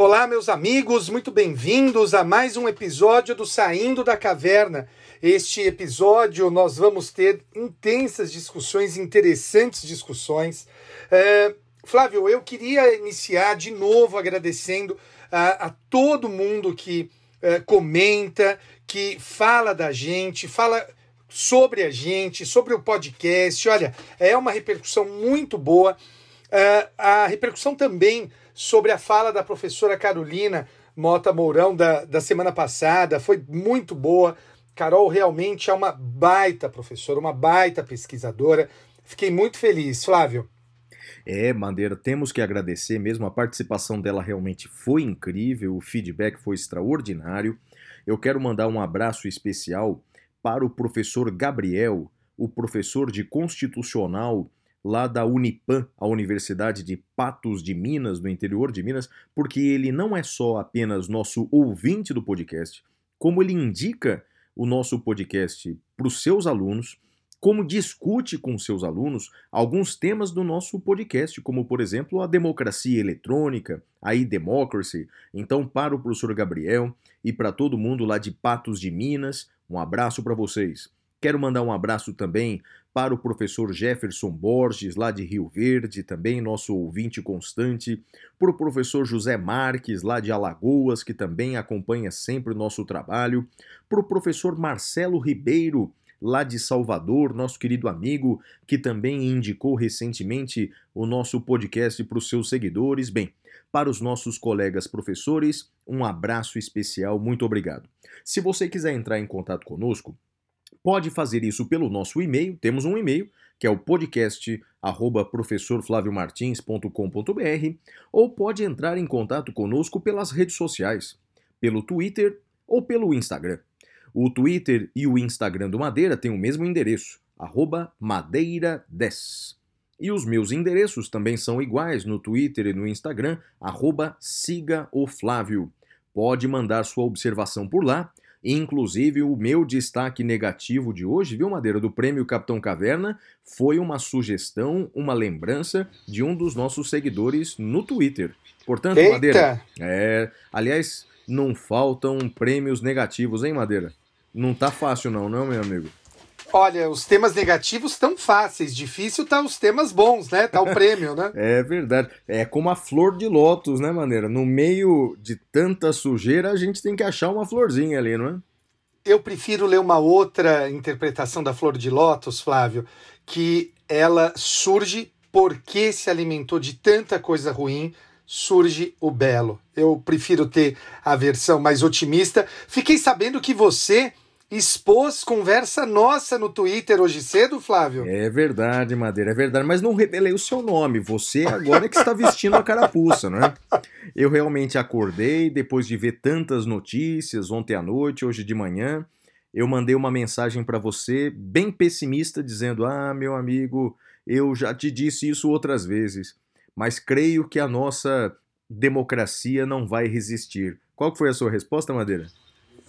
Olá, meus amigos, muito bem-vindos a mais um episódio do Saindo da Caverna. Este episódio nós vamos ter intensas discussões, interessantes discussões. É, Flávio, eu queria iniciar de novo agradecendo a, a todo mundo que é, comenta, que fala da gente, fala sobre a gente, sobre o podcast. Olha, é uma repercussão muito boa. É, a repercussão também sobre a fala da professora Carolina Mota Mourão da, da semana passada foi muito boa. Carol realmente é uma baita professora, uma baita pesquisadora. Fiquei muito feliz, Flávio. É, Madeira, temos que agradecer mesmo. A participação dela realmente foi incrível, o feedback foi extraordinário. Eu quero mandar um abraço especial para o professor Gabriel, o professor de Constitucional lá da Unipam, a Universidade de Patos de Minas, no interior de Minas, porque ele não é só apenas nosso ouvinte do podcast, como ele indica o nosso podcast para os seus alunos, como discute com seus alunos alguns temas do nosso podcast, como por exemplo a democracia eletrônica, a e-democracy. Então, para o professor Gabriel e para todo mundo lá de Patos de Minas, um abraço para vocês. Quero mandar um abraço também para o professor Jefferson Borges, lá de Rio Verde, também nosso ouvinte constante, para o professor José Marques, lá de Alagoas, que também acompanha sempre o nosso trabalho, para o professor Marcelo Ribeiro, lá de Salvador, nosso querido amigo, que também indicou recentemente o nosso podcast para os seus seguidores. Bem, para os nossos colegas professores, um abraço especial, muito obrigado. Se você quiser entrar em contato conosco, pode fazer isso pelo nosso e-mail. Temos um e-mail, que é o podcast ou pode entrar em contato conosco pelas redes sociais, pelo Twitter ou pelo Instagram. O Twitter e o Instagram do Madeira têm o mesmo endereço, madeira10. E os meus endereços também são iguais no Twitter e no Instagram, arroba siga o Flávio. Pode mandar sua observação por lá Inclusive, o meu destaque negativo de hoje, viu, Madeira, do prêmio Capitão Caverna, foi uma sugestão, uma lembrança de um dos nossos seguidores no Twitter. Portanto, Eita! Madeira. É, aliás, não faltam prêmios negativos, hein, Madeira? Não tá fácil, não, não, meu amigo? Olha, os temas negativos estão fáceis, difícil tá os temas bons, né? Tá o prêmio, né? É verdade. É como a flor de lótus, né, Maneira? No meio de tanta sujeira, a gente tem que achar uma florzinha ali, não é? Eu prefiro ler uma outra interpretação da flor de lótus, Flávio, que ela surge porque se alimentou de tanta coisa ruim, surge o belo. Eu prefiro ter a versão mais otimista. Fiquei sabendo que você expôs conversa nossa no Twitter hoje cedo, Flávio. É verdade, Madeira, é verdade, mas não revelei o seu nome. Você agora é que está vestindo a carapuça, não é? Eu realmente acordei depois de ver tantas notícias ontem à noite, hoje de manhã. Eu mandei uma mensagem para você bem pessimista dizendo: "Ah, meu amigo, eu já te disse isso outras vezes, mas creio que a nossa democracia não vai resistir". Qual foi a sua resposta, Madeira?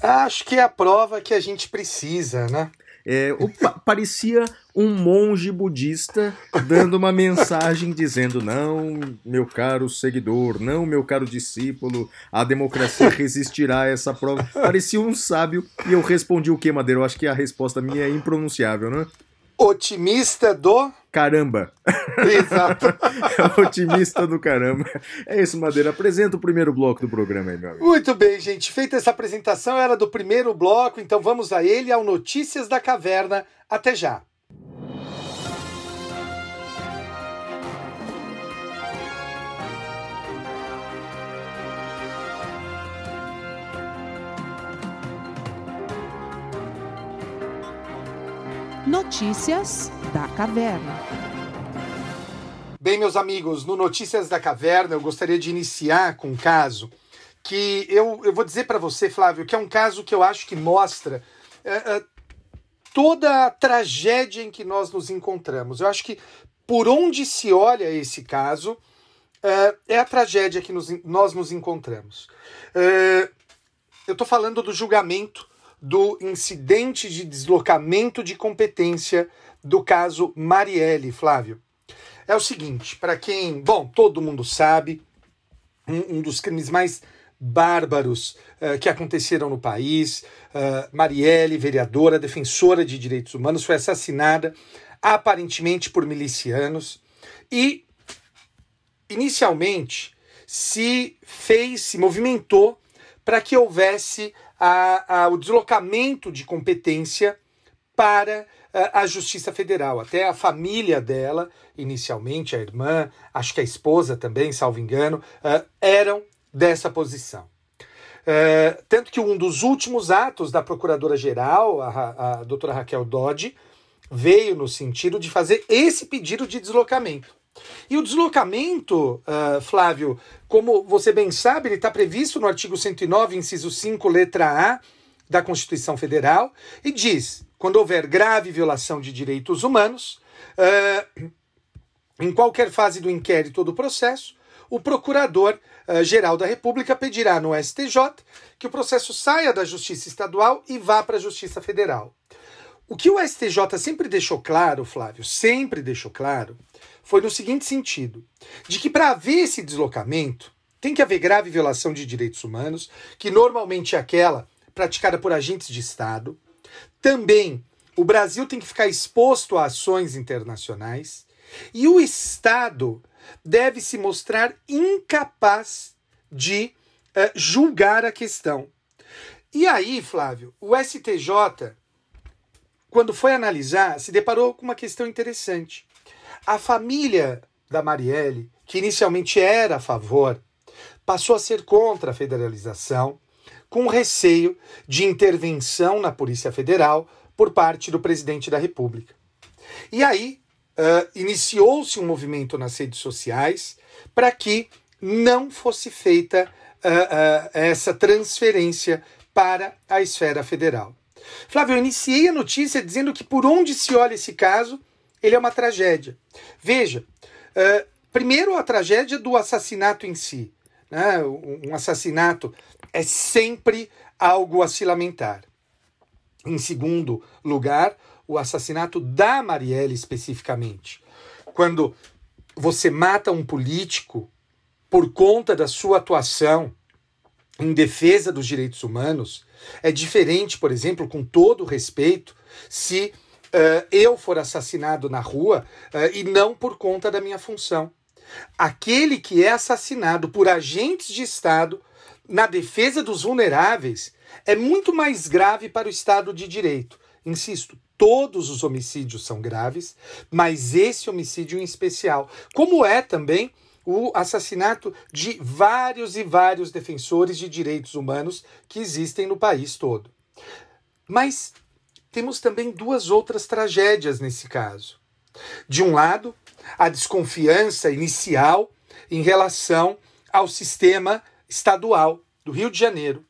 Acho que é a prova que a gente precisa, né? É, opa, parecia um monge budista dando uma mensagem dizendo: Não, meu caro seguidor, não, meu caro discípulo, a democracia resistirá a essa prova. Parecia um sábio e eu respondi o que, Madeira? Eu acho que a resposta minha é impronunciável, né? Otimista do. Caramba! Exato. Otimista do caramba. É isso, Madeira. Apresenta o primeiro bloco do programa aí, meu amigo. Muito bem, gente. Feita essa apresentação, era do primeiro bloco, então vamos a ele, ao Notícias da Caverna. Até já. Notícias da Caverna. Bem, meus amigos, no Notícias da Caverna, eu gostaria de iniciar com um caso que eu, eu vou dizer para você, Flávio, que é um caso que eu acho que mostra é, é, toda a tragédia em que nós nos encontramos. Eu acho que por onde se olha esse caso, uh, é a tragédia que nos, nós nos encontramos. Eu estou falando do julgamento do incidente de deslocamento de competência do caso Marielle, Flávio. É o seguinte, para quem, bom, todo mundo sabe, um, um dos crimes mais bárbaros uh, que aconteceram no país. Uh, Marielle, vereadora, defensora de direitos humanos, foi assassinada aparentemente por milicianos e inicialmente se fez, se movimentou para que houvesse a, a, o deslocamento de competência para a, a Justiça Federal. Até a família dela, inicialmente, a irmã, acho que a esposa também, salvo engano, uh, eram dessa posição. Uh, tanto que um dos últimos atos da Procuradora-Geral, a, a doutora Raquel Dodge, veio no sentido de fazer esse pedido de deslocamento. E o deslocamento, uh, Flávio, como você bem sabe, ele está previsto no artigo 109, inciso 5, letra A da Constituição Federal, e diz: quando houver grave violação de direitos humanos, uh, em qualquer fase do inquérito ou do processo, o Procurador-Geral da República pedirá no STJ que o processo saia da Justiça Estadual e vá para a Justiça Federal. O que o STJ sempre deixou claro, Flávio, sempre deixou claro, foi no seguinte sentido: de que para haver esse deslocamento, tem que haver grave violação de direitos humanos, que normalmente é aquela praticada por agentes de Estado. Também o Brasil tem que ficar exposto a ações internacionais. E o Estado deve se mostrar incapaz de uh, julgar a questão. E aí, Flávio, o STJ, quando foi analisar, se deparou com uma questão interessante. A família da Marielle, que inicialmente era a favor, passou a ser contra a federalização, com receio de intervenção na Polícia Federal por parte do presidente da República. E aí uh, iniciou-se um movimento nas redes sociais para que não fosse feita uh, uh, essa transferência para a esfera federal. Flávio, eu iniciei a notícia dizendo que por onde se olha esse caso, ele é uma tragédia. Veja, primeiro a tragédia do assassinato em si. Né? Um assassinato é sempre algo a se lamentar. Em segundo lugar, o assassinato da Marielle especificamente. Quando você mata um político por conta da sua atuação em defesa dos direitos humanos, é diferente, por exemplo, com todo respeito, se uh, eu for assassinado na rua uh, e não por conta da minha função. Aquele que é assassinado por agentes de Estado na defesa dos vulneráveis é muito mais grave para o Estado de Direito. Insisto, todos os homicídios são graves, mas esse homicídio em especial, como é também o assassinato de vários e vários defensores de direitos humanos que existem no país todo. Mas temos também duas outras tragédias nesse caso. De um lado, a desconfiança inicial em relação ao sistema estadual do Rio de Janeiro.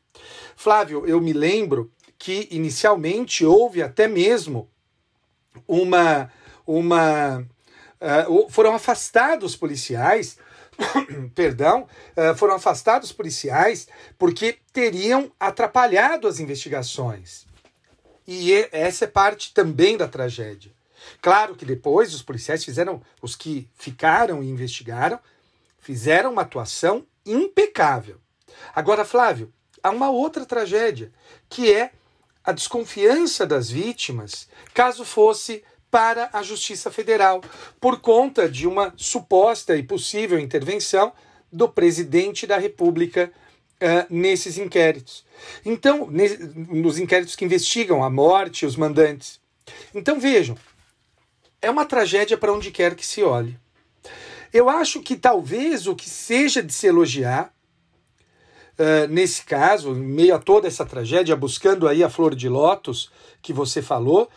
Flávio, eu me lembro que inicialmente houve até mesmo uma. uma uh, foram afastados policiais, perdão, uh, foram afastados policiais porque teriam atrapalhado as investigações. E essa é parte também da tragédia. Claro que depois os policiais fizeram, os que ficaram e investigaram, fizeram uma atuação impecável. Agora, Flávio, há uma outra tragédia, que é a desconfiança das vítimas caso fosse para a Justiça Federal, por conta de uma suposta e possível intervenção do presidente da República uh, nesses inquéritos. Então, nos inquéritos que investigam a morte os mandantes. Então, vejam, é uma tragédia para onde quer que se olhe. Eu acho que talvez o que seja de se elogiar uh, nesse caso, em meio a toda essa tragédia, buscando aí a flor de lótus que você falou.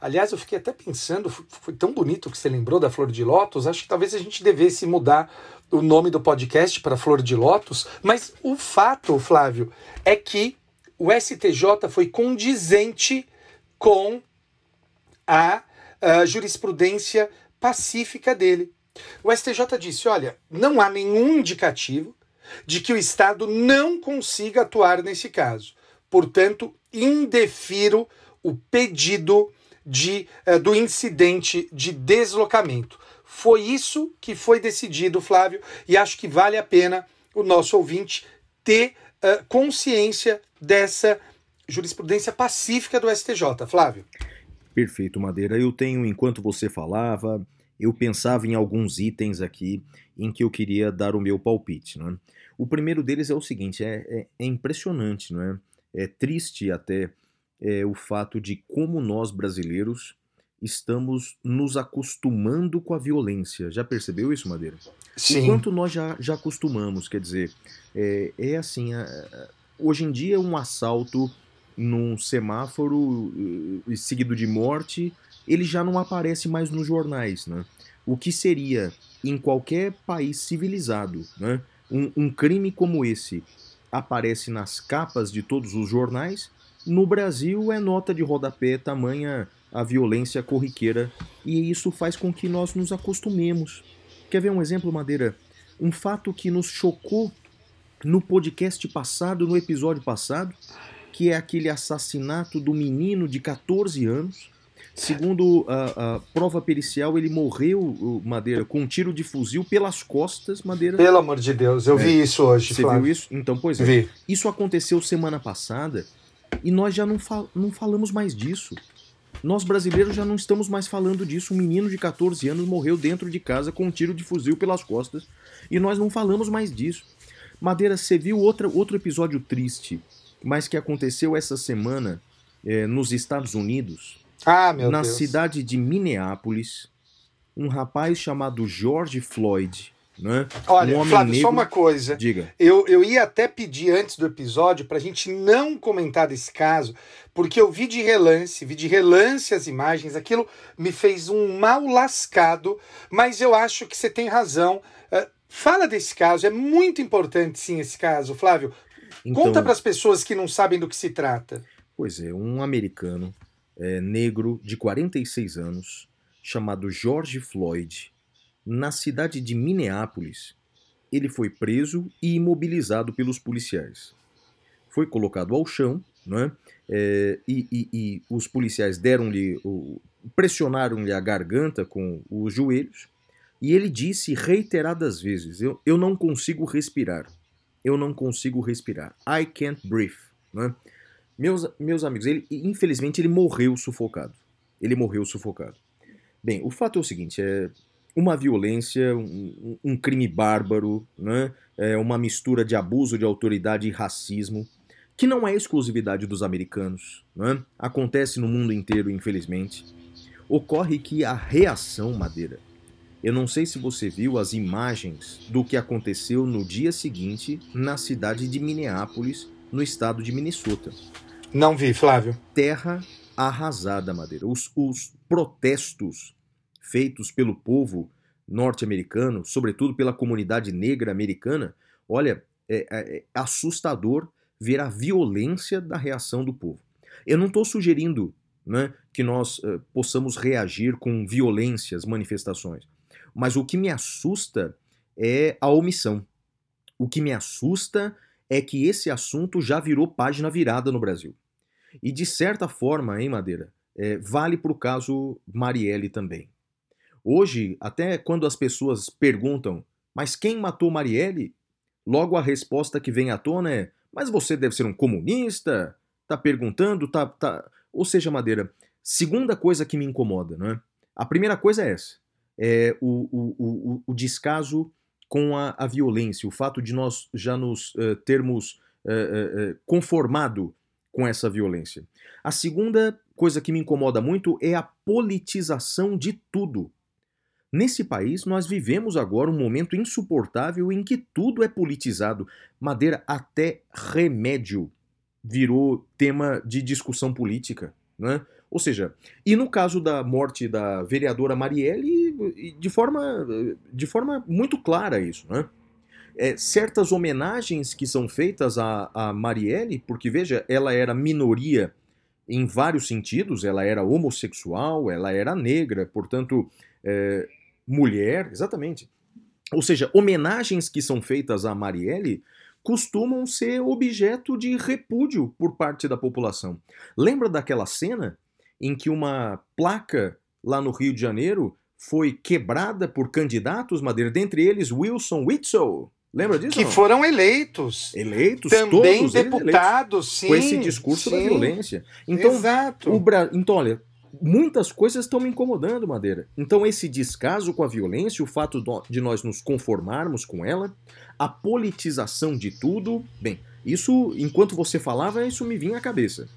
Aliás, eu fiquei até pensando, foi tão bonito que você lembrou da Flor de Lótus, acho que talvez a gente devesse mudar o nome do podcast para Flor de Lótus, mas o fato, Flávio, é que o STJ foi condizente com a, a jurisprudência pacífica dele. O STJ disse: olha, não há nenhum indicativo de que o Estado não consiga atuar nesse caso. Portanto, indefiro o pedido de, uh, do incidente de deslocamento. Foi isso que foi decidido, Flávio, e acho que vale a pena o nosso ouvinte ter uh, consciência dessa jurisprudência pacífica do STJ. Flávio. Perfeito, Madeira. Eu tenho, enquanto você falava, eu pensava em alguns itens aqui em que eu queria dar o meu palpite. Não é? O primeiro deles é o seguinte: é, é, é impressionante, não é? É triste até é, o fato de como nós brasileiros estamos nos acostumando com a violência. Já percebeu isso, Madeira? Sim. Enquanto nós já, já acostumamos, quer dizer, é, é assim, a, hoje em dia um assalto num semáforo eh, seguido de morte, ele já não aparece mais nos jornais, né? O que seria, em qualquer país civilizado, né? um, um crime como esse aparece nas capas de todos os jornais, no Brasil é nota de rodapé tamanha a violência corriqueira e isso faz com que nós nos acostumemos. Quer ver um exemplo, Madeira? Um fato que nos chocou no podcast passado, no episódio passado, que é aquele assassinato do menino de 14 anos. Segundo a, a prova pericial, ele morreu, Madeira, com um tiro de fuzil pelas costas, Madeira. Pelo amor de Deus, eu é. vi isso hoje, Você Flávio. viu isso? Então, pois é. Vi. Isso aconteceu semana passada e nós já não, fal não falamos mais disso. Nós brasileiros já não estamos mais falando disso. Um menino de 14 anos morreu dentro de casa com um tiro de fuzil pelas costas e nós não falamos mais disso. Madeira, você viu outra, outro episódio triste mas que aconteceu essa semana é, nos Estados Unidos, ah, meu na Deus. cidade de Minneapolis, um rapaz chamado George Floyd. Né? Olha, um Flávio, negro... só uma coisa. Diga. Eu, eu ia até pedir antes do episódio para a gente não comentar desse caso, porque eu vi de relance, vi de relance as imagens, aquilo me fez um mal lascado, mas eu acho que você tem razão. Uh, fala desse caso, é muito importante sim esse caso, Flávio. Então, Conta para as pessoas que não sabem do que se trata. Pois é, um americano é, negro de 46 anos, chamado George Floyd, na cidade de Minneapolis, ele foi preso e imobilizado pelos policiais. Foi colocado ao chão, né? É, e, e, e, os policiais deram-lhe, pressionaram-lhe a garganta com os joelhos, e ele disse reiteradas vezes: Eu, eu não consigo respirar eu não consigo respirar. I can't breathe. Né? Meus, meus amigos, ele, infelizmente ele morreu sufocado. Ele morreu sufocado. Bem, o fato é o seguinte: é uma violência, um, um crime bárbaro, né? é uma mistura de abuso de autoridade e racismo, que não é exclusividade dos americanos. Né? Acontece no mundo inteiro, infelizmente. Ocorre que a reação, Madeira, eu não sei se você viu as imagens do que aconteceu no dia seguinte na cidade de Minneapolis, no estado de Minnesota. Não vi, Flávio. Terra arrasada, Madeira. Os, os protestos feitos pelo povo norte-americano, sobretudo pela comunidade negra americana, olha, é, é, é assustador ver a violência da reação do povo. Eu não estou sugerindo né, que nós uh, possamos reagir com violência às manifestações. Mas o que me assusta é a omissão. O que me assusta é que esse assunto já virou página virada no Brasil. E de certa forma, hein, Madeira, é, vale para o caso Marielle também. Hoje, até quando as pessoas perguntam, mas quem matou Marielle? Logo a resposta que vem à tona é, mas você deve ser um comunista? Tá perguntando, tá, tá... Ou seja, Madeira, segunda coisa que me incomoda, não é? A primeira coisa é essa é, o, o, o, o, descaso com a, a, violência, o fato de nós já nos uh, termos uh, uh, conformado com essa violência. A segunda coisa que me incomoda muito é a politização de tudo. Nesse país, nós vivemos agora um momento insuportável em que tudo é politizado. Madeira, até remédio virou tema de discussão política. Né? Ou seja, e no caso da morte da vereadora Marielle, de forma, de forma muito clara isso, né? É, certas homenagens que são feitas a, a Marielle, porque veja, ela era minoria em vários sentidos, ela era homossexual, ela era negra, portanto, é, mulher, exatamente. Ou seja, homenagens que são feitas a Marielle costumam ser objeto de repúdio por parte da população. Lembra daquela cena em que uma placa lá no Rio de Janeiro foi quebrada por candidatos, Madeira, dentre eles Wilson Witzel. Lembra disso? Que não? foram eleitos. Eleitos, Também deputados, sim. com esse discurso da sim. violência. Então, Exato. o Bra... então, olha, muitas coisas estão me incomodando, Madeira. Então, esse descaso com a violência, o fato de nós nos conformarmos com ela, a politização de tudo, bem, isso, enquanto você falava, isso me vinha à cabeça.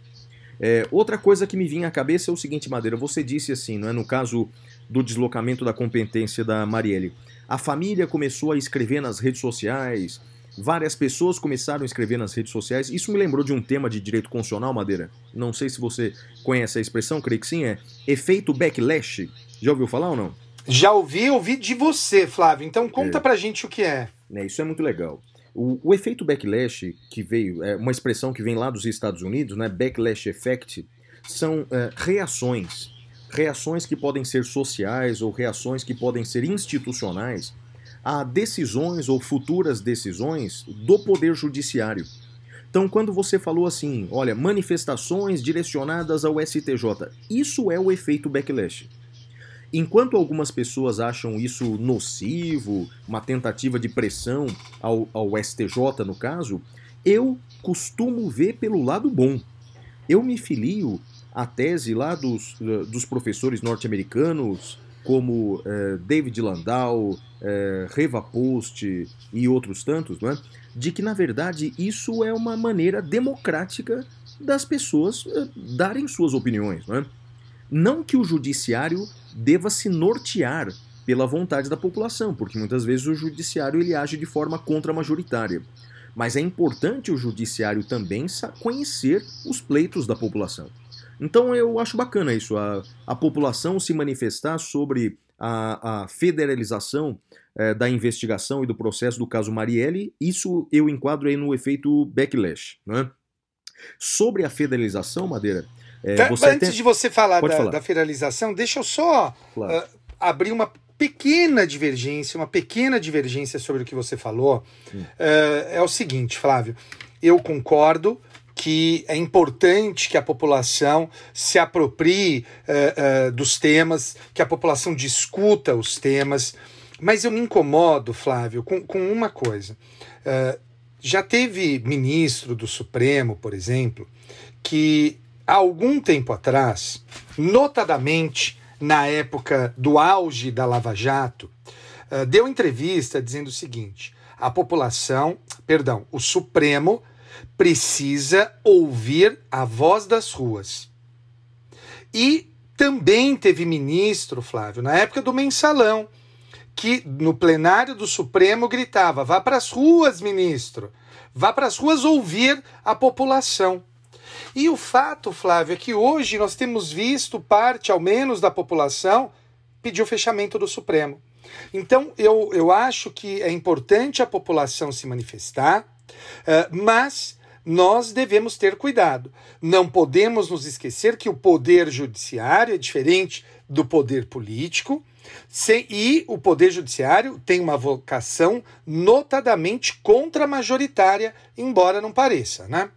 É, outra coisa que me vinha à cabeça é o seguinte, Madeira, você disse assim, não é, no caso do deslocamento da competência da Marielle, a família começou a escrever nas redes sociais, várias pessoas começaram a escrever nas redes sociais. Isso me lembrou de um tema de direito constitucional, Madeira. Não sei se você conhece a expressão, creio que sim, é efeito backlash. Já ouviu falar ou não? Já ouvi, ouvi de você, Flávio. Então conta É. pra gente o que é. Né, isso é muito legal. O, o efeito backlash, que veio, é uma expressão que vem lá dos Estados Unidos, né, backlash effect, são é, reações. Reações que podem ser sociais ou reações que podem ser institucionais a decisões ou futuras decisões do Poder Judiciário. Então, quando você falou assim, olha, manifestações direcionadas ao STJ, isso é o efeito backlash. Enquanto algumas pessoas acham isso nocivo, uma tentativa de pressão ao, ao STJ no caso, eu costumo ver pelo lado bom. Eu me filio à tese lá dos, eh, dos professores norte-americanos, como eh, David Landau, eh, Reva Post e outros tantos, não é? de que, na verdade, isso é uma maneira democrática das pessoas eh, darem suas opiniões. Não, é? não que o judiciário deva se nortear pela vontade da população, porque muitas vezes o judiciário ele age de forma contra-majoritária. Mas é importante o judiciário também conhecer os pleitos da população. Então eu acho bacana isso, a, a população se manifestar sobre a, a federalização eh, da investigação e do processo do caso Marielle, isso eu enquadro aí no efeito backlash. Né? Sobre a federalização, Madeira, você Antes de você falar da, falar. da federalização, deixa eu só Claro. ah, abrir uma pequena divergência, uma pequena divergência sobre o que você falou. Hum. Eh, é o seguinte, Flávio, eu concordo que é importante que a população se aproprie eh, dos temas, que a população discuta os temas, mas eu me incomodo, Flávio, com, com uma coisa. Eh, já teve ministro do Supremo, por exemplo, que há algum tempo atrás, notadamente na época do auge da Lava Jato, eh, deu entrevista dizendo o seguinte: a população, perdão, o Supremo precisa ouvir a voz das ruas. E também teve ministro, Flávio, na época do mensalão, que no plenário do Supremo gritava: vá para as ruas, ministro, vá para as ruas ouvir a população. E o fato, Flávio, é que hoje nós temos visto parte, ao menos, da população pedir o fechamento do Supremo. Então, eu, eu acho que é importante a população se manifestar, eh, mas nós devemos ter cuidado. Não podemos nos esquecer que o poder judiciário é diferente do poder político, se- e o poder judiciário tem uma vocação notadamente contra-majoritária, embora não pareça, né?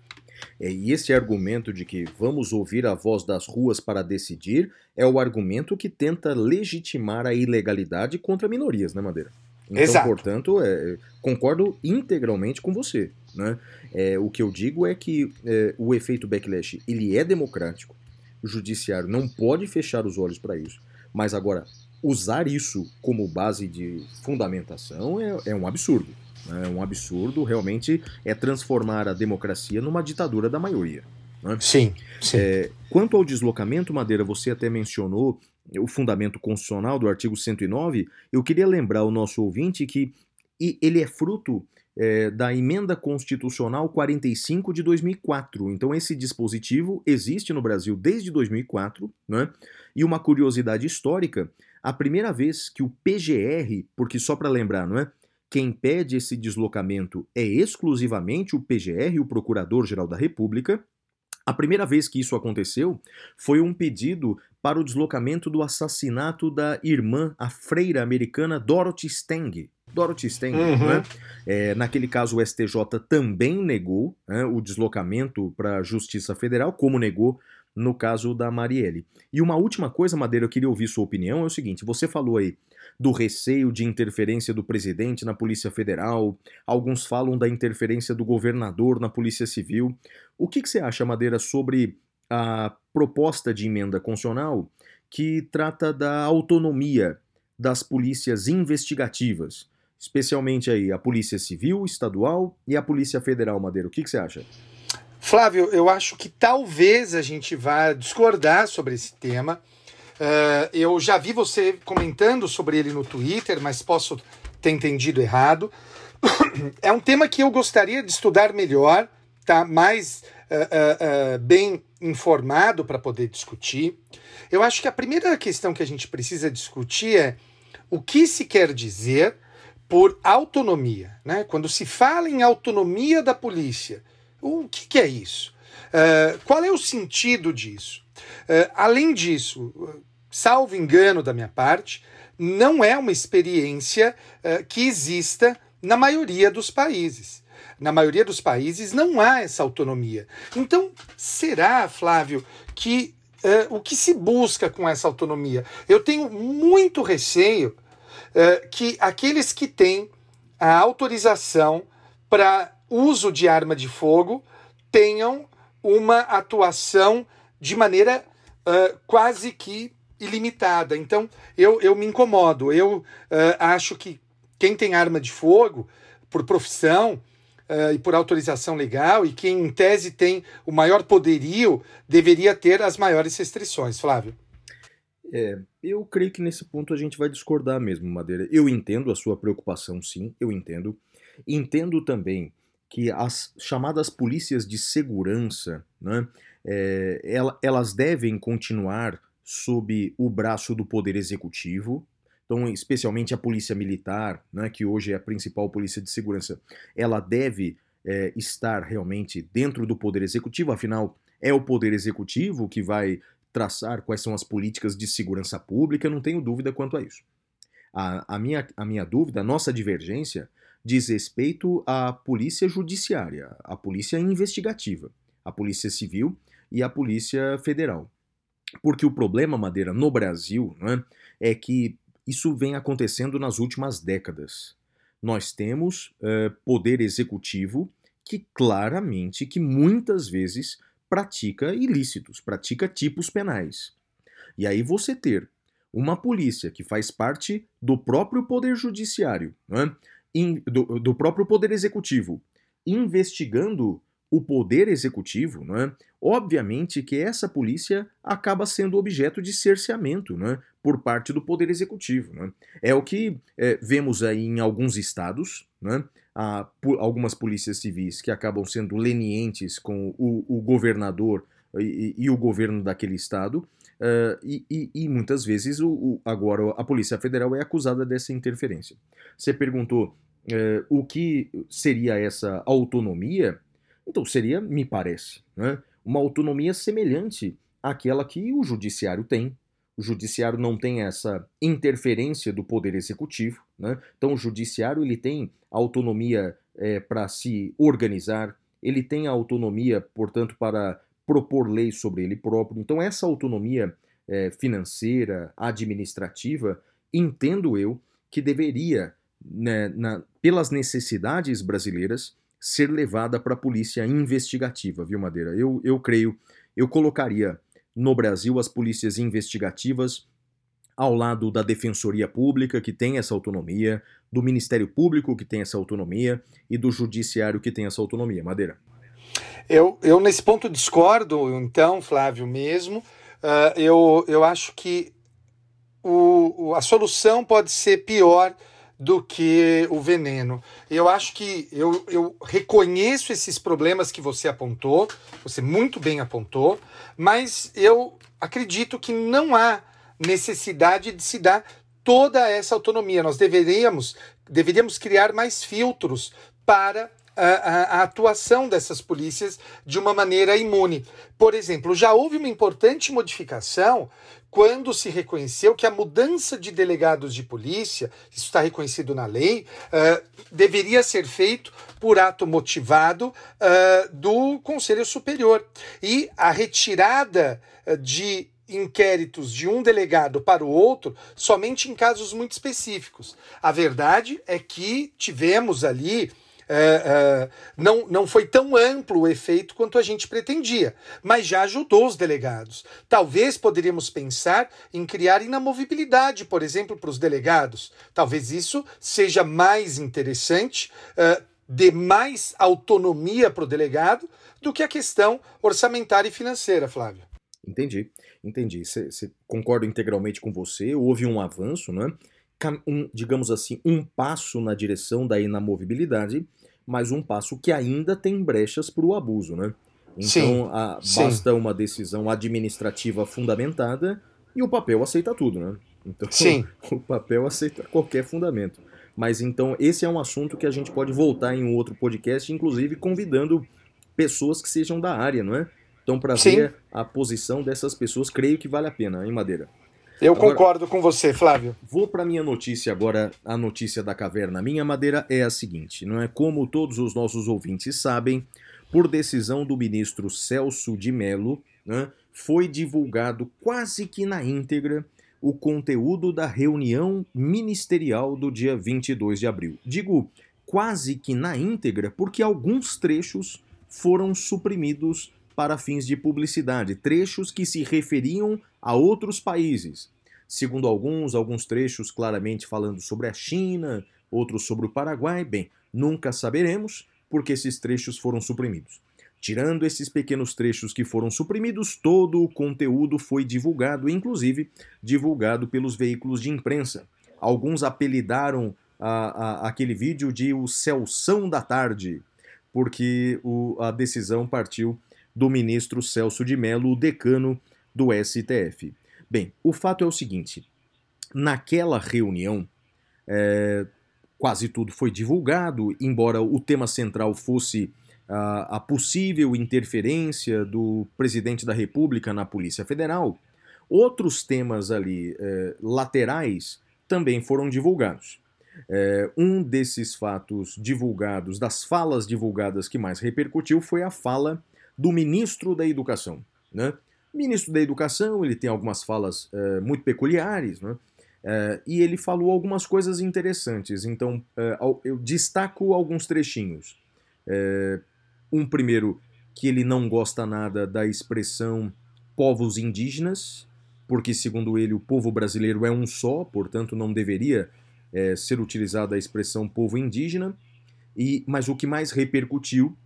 É, e esse argumento de que vamos ouvir a voz das ruas para decidir é o argumento que tenta legitimar a ilegalidade contra minorias, né, Madeira? Então, Exato. portanto, é, concordo integralmente com você. Né? É, o que eu digo é que é, o efeito backlash ele é democrático. O judiciário não pode fechar os olhos para isso. Mas agora, usar isso como base de fundamentação é, é um absurdo. né? É um absurdo, realmente, é transformar a democracia numa ditadura da maioria. Sim, sim. É, quanto ao deslocamento, Madeira, você até mencionou o fundamento constitucional do artigo 109. Eu queria lembrar ao nosso ouvinte que ele é fruto é, da emenda constitucional 45 de 2004. Então, esse dispositivo existe no Brasil desde 2004. Né? E uma curiosidade histórica: a primeira vez que o PGR, porque só para lembrar, não é? Quem pede esse deslocamento é exclusivamente o PGR, o Procurador-Geral da República. A primeira vez que isso aconteceu foi um pedido para o deslocamento do assassinato da irmã, a freira americana Dorothy Stang. Dorothy Stang, uhum. né? é, naquele caso o STJ também negou né, o deslocamento para a Justiça Federal, como negou no caso da Marielle. E uma última coisa, Madeira, eu queria ouvir sua opinião, é o seguinte, você falou aí do receio de interferência do presidente na Polícia Federal, alguns falam da interferência do governador na Polícia Civil. O que, que você acha, Madeira, sobre a proposta de emenda constitucional que trata da autonomia das polícias investigativas, especialmente aí a Polícia Civil, Estadual e a Polícia Federal, Madeira? O que, que você acha? Flávio, eu acho que talvez a gente vá discordar sobre esse tema. Uh, eu já vi você comentando sobre ele no Twitter, mas posso ter entendido errado. é um tema que eu gostaria de estudar melhor, tá? mais uh, uh, bem informado para poder discutir. Eu acho que a primeira questão que a gente precisa discutir é o que se quer dizer por autonomia. Né? Quando se fala em autonomia da polícia, o que, que é isso? Uh, qual é o sentido disso? Uh, além disso, salvo engano da minha parte, não é uma experiência uh, que exista na maioria dos países. Na maioria dos países não há essa autonomia. Então, será, Flávio, que o que se busca com essa autonomia? Eu tenho muito receio que aqueles que têm a autorização para uso de arma de fogo tenham uma atuação de maneira uh, quase que ilimitada. Então, eu, eu me incomodo. Eu uh, acho que quem tem arma de fogo, por profissão uh, e por autorização legal, e quem em tese tem o maior poderio, deveria ter as maiores restrições. Flávio. É, eu creio que nesse ponto a gente vai discordar mesmo, Madeira. Eu entendo a sua preocupação, sim, eu entendo. Entendo também que as chamadas polícias de segurança, né, é, elas devem continuar sob o braço do Poder Executivo, então, especialmente a Polícia Militar, né, que hoje é a principal polícia de segurança, ela deve é, estar realmente dentro do Poder Executivo, afinal, é o Poder Executivo que vai traçar quais são as políticas de segurança pública, não tenho dúvida quanto a isso. A, a, minha, a minha dúvida, a nossa divergência, diz respeito à polícia judiciária, à polícia investigativa, à polícia civil e à polícia federal. Porque o problema, Madeira, no Brasil, né, é que isso vem acontecendo nas últimas décadas. Nós temos uh, poder executivo que claramente, que muitas vezes pratica ilícitos, pratica tipos penais. E aí você ter uma polícia que faz parte do próprio poder judiciário, né, in, do, do próprio Poder Executivo investigando o Poder Executivo, né, obviamente que essa polícia acaba sendo objeto de cerceamento né, por parte do Poder Executivo. Né. É o que é, vemos aí em alguns estados, né, há, algumas polícias civis que acabam sendo lenientes com o, o governador e, e, o governo daquele estado, Uh, e, e, muitas vezes o, o, agora a Polícia Federal é acusada dessa interferência. Você perguntou é, o que seria essa autonomia, então seria, me parece, né, uma autonomia semelhante àquela que o judiciário tem. O judiciário não tem essa interferência do poder executivo, né? então o judiciário ele tem autonomia é, para se organizar, ele tem autonomia, portanto, para propor leis sobre ele próprio. Então essa autonomia é, financeira, administrativa, entendo eu que deveria né, na, pelas necessidades brasileiras, ser levada para a polícia investigativa, viu, Madeira? Eu, eu creio, eu colocaria no Brasil as polícias investigativas ao lado da Defensoria Pública, que tem essa autonomia, do Ministério Público, que tem essa autonomia, e do Judiciário, que tem essa autonomia. Madeira. Eu, eu nesse ponto discordo, então, Flávio, mesmo. Uh, eu, eu acho que o, a solução pode ser pior do que o veneno. Eu acho que eu, eu reconheço esses problemas que você apontou, você muito bem apontou, mas eu acredito que não há necessidade de se dar toda essa autonomia. Nós deveríamos, deveríamos criar mais filtros para a, a, a, atuação dessas polícias de uma maneira imune. Por exemplo, já houve uma importante modificação quando se reconheceu que a mudança de delegados de polícia, isso está reconhecido na lei, uh, deveria ser feito por ato motivado uh, do Conselho Superior. E a retirada de inquéritos de um delegado para o outro somente em casos muito específicos. A verdade é que tivemos ali. É, é, não, não foi tão amplo o efeito quanto a gente pretendia, mas já ajudou os delegados. Talvez poderíamos pensar em criar inamovibilidade, por exemplo, para os delegados. Talvez isso seja mais interessante, é, dê mais autonomia para o delegado do que a questão orçamentária e financeira, Flávio. Entendi, entendi. Concordo integralmente com você. Houve um avanço, né? Um, digamos assim, um passo na direção da inamovibilidade, mas um passo que ainda tem brechas para o abuso, né? Então, sim, a, basta sim. uma decisão administrativa fundamentada e o papel aceita tudo, né? Então, sim. o papel aceita qualquer fundamento. Mas então, esse é um assunto que a gente pode voltar em um outro podcast, inclusive convidando pessoas que sejam da área, não é? Então, para ver a posição dessas pessoas, creio que vale a pena, hein, Madeira? Eu agora, concordo com você, Flávio. Vou para minha notícia agora, a notícia da caverna. Minha madeira é a seguinte, não é como todos os nossos ouvintes sabem, por decisão do ministro Celso de Mello, né, foi divulgado quase que na íntegra o conteúdo da reunião ministerial do dia 22 de abril. Digo quase que na íntegra porque alguns trechos foram suprimidos para fins de publicidade, trechos que se referiam a outros países. Segundo alguns, alguns trechos claramente falando sobre a China, outros sobre o Paraguai. Bem, nunca saberemos porque esses trechos foram suprimidos. Tirando esses pequenos trechos que foram suprimidos, todo o conteúdo foi divulgado, inclusive divulgado pelos veículos de imprensa. Alguns apelidaram a, a, aquele vídeo de o Celção da Tarde, porque o, a decisão partiu do ministro Celso de Mello, o decano do STF. Bem, o fato é o seguinte: naquela reunião, é, quase tudo foi divulgado, embora o tema central fosse a, a possível interferência do presidente da República na Polícia Federal, outros temas ali é, laterais também foram divulgados. É, um desses fatos divulgados, das falas divulgadas que mais repercutiu, foi a fala do ministro da Educação. Né? O ministro da Educação ele tem algumas falas é, muito peculiares, né? É, e ele falou algumas coisas interessantes. Então, é, eu destaco alguns trechinhos. Um primeiro, que ele não gosta nada da expressão povos indígenas, porque, segundo ele, o povo brasileiro é um só, portanto, não deveria ser utilizada a expressão povo indígena. E, mas o que mais repercutiu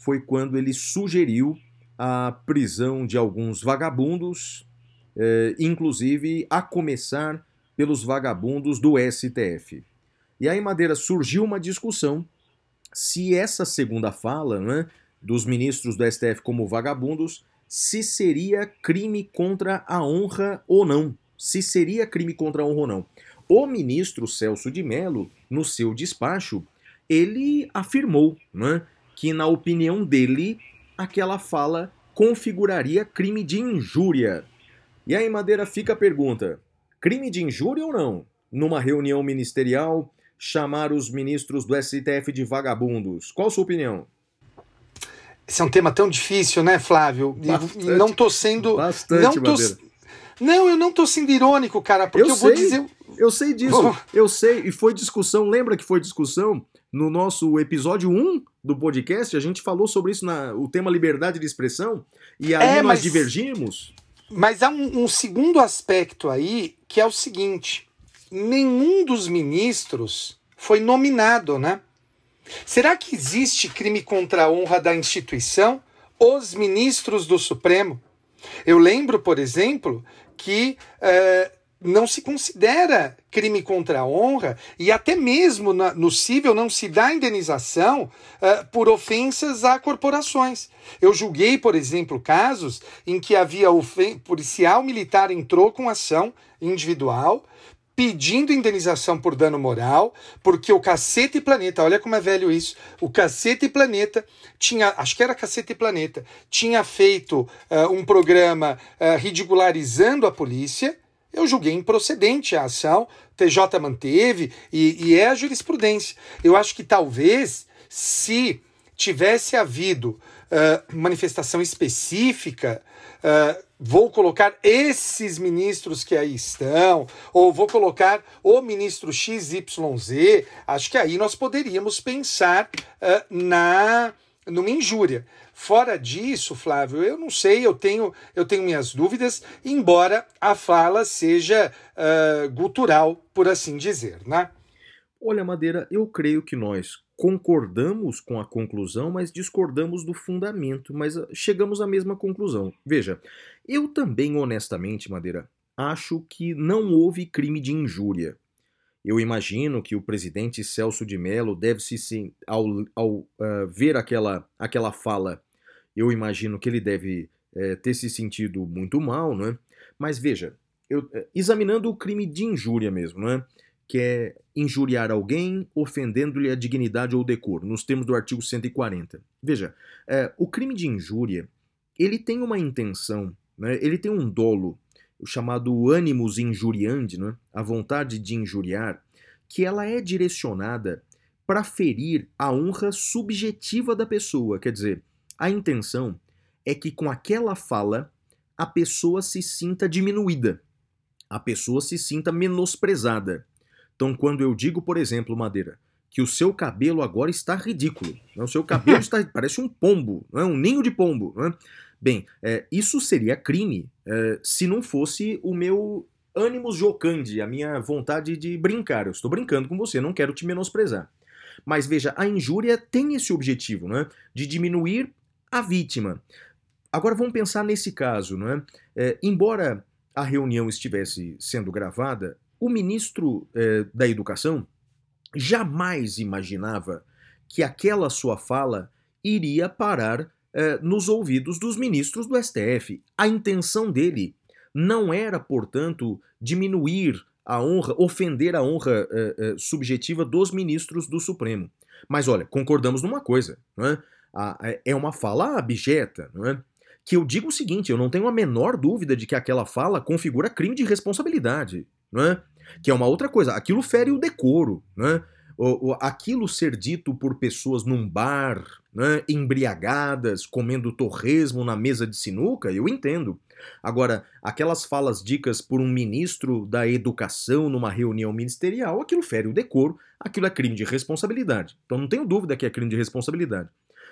foi quando ele sugeriu a prisão de alguns vagabundos, eh, inclusive a começar pelos vagabundos do STF. E aí, Madeira, surgiu uma discussão se essa segunda fala né, dos ministros do STF como vagabundos se seria crime contra a honra ou não. Se seria crime contra a honra ou não. O ministro Celso de Mello, no seu despacho, ele afirmou né, que, na opinião dele, aquela fala configuraria crime de injúria. E aí, Madeira, fica a pergunta: crime de injúria ou não? Numa reunião ministerial, chamar os ministros do STF de vagabundos. Qual a sua opinião? Esse é um tema tão difícil, né, Flávio? Bastante, e não tô sendo. Bastante, não tô, Madeira. Não, eu não tô sendo irônico, cara, porque eu, eu vou dizer. Eu sei disso, eu sei, e foi discussão, lembra que foi discussão no nosso episódio 1 do podcast, a gente falou sobre isso, na, o tema liberdade de expressão, e aí é, nós mas, divergimos. Mas há um, um segundo aspecto aí, que é o seguinte: nenhum dos ministros foi nominado, né? Será que existe crime contra a honra da instituição? Os ministros do Supremo? Eu lembro, por exemplo, que uh, não se considera crime contra a honra e até mesmo na, no cível não se dá indenização uh, por ofensas a corporações. Eu julguei, por exemplo, casos em que havia policial militar entrou com ação individual pedindo indenização por dano moral, porque o Cacete e Planeta, olha como é velho isso, o Cacete e Planeta tinha, acho que era Cacete e Planeta, tinha feito uh, um programa uh, ridicularizando a polícia. Eu julguei improcedente a ação, TJ manteve e, e é a jurisprudência. Eu acho que talvez se tivesse havido uh, manifestação específica, uh, vou colocar esses ministros que aí estão, ou vou colocar o ministro XYZ, acho que aí nós poderíamos pensar uh, na numa injúria. Fora disso, Flávio, eu não sei, eu tenho, eu tenho minhas dúvidas, embora a fala seja uh, gutural, por assim dizer, né? Olha, Madeira, eu creio que nós concordamos com a conclusão, mas discordamos do fundamento, mas ah, chegamos à mesma conclusão. Veja, eu também, honestamente, Madeira, acho que não houve crime de injúria. Eu imagino que o presidente Celso de Mello deve se, ao, ao uh, ver aquela, aquela fala, eu imagino que ele deve uh, ter se sentido muito mal, não é? Mas veja, eu, uh, examinando o crime de injúria mesmo, não é? que é injuriar alguém ofendendo-lhe a dignidade ou decoro, nos termos do artigo 140. Veja, é, o crime de injúria, ele tem uma intenção, né, ele tem um dolo, o chamado animus injuriandi, né, a vontade de injuriar, que ela é direcionada para ferir a honra subjetiva da pessoa. Quer dizer, a intenção é que com aquela fala a pessoa se sinta diminuída, a pessoa se sinta menosprezada. Então, quando eu digo, por exemplo, Madeira, que o seu cabelo agora está ridículo, né? o seu cabelo está parece um pombo, não é? um ninho de pombo. Não é? Bem, é, isso seria crime é, se não fosse o meu ânimos jocandi, a minha vontade de brincar. Eu estou brincando com você, não quero te menosprezar. Mas veja, a injúria tem esse objetivo, não é? de diminuir a vítima. Agora vamos pensar nesse caso, não é? é embora a reunião estivesse sendo gravada, o ministro eh, da Educação jamais imaginava que aquela sua fala iria parar eh, nos ouvidos dos ministros do STF. A intenção dele não era, portanto, diminuir a honra, ofender a honra eh, subjetiva dos ministros do Supremo. Mas olha, concordamos numa coisa, não é? É uma fala abjeta, não é? Que eu digo o seguinte, eu não tenho a menor dúvida de que aquela fala configura crime de responsabilidade, não é? que é uma outra coisa. Aquilo fere o decoro, né? O, o, aquilo ser dito por pessoas num bar, né, embriagadas, comendo torresmo na mesa de sinuca, eu entendo. Agora, aquelas falas dicas por um ministro da educação numa reunião ministerial, aquilo fere o decoro, aquilo é crime de responsabilidade. Então não tenho dúvida que é crime de responsabilidade.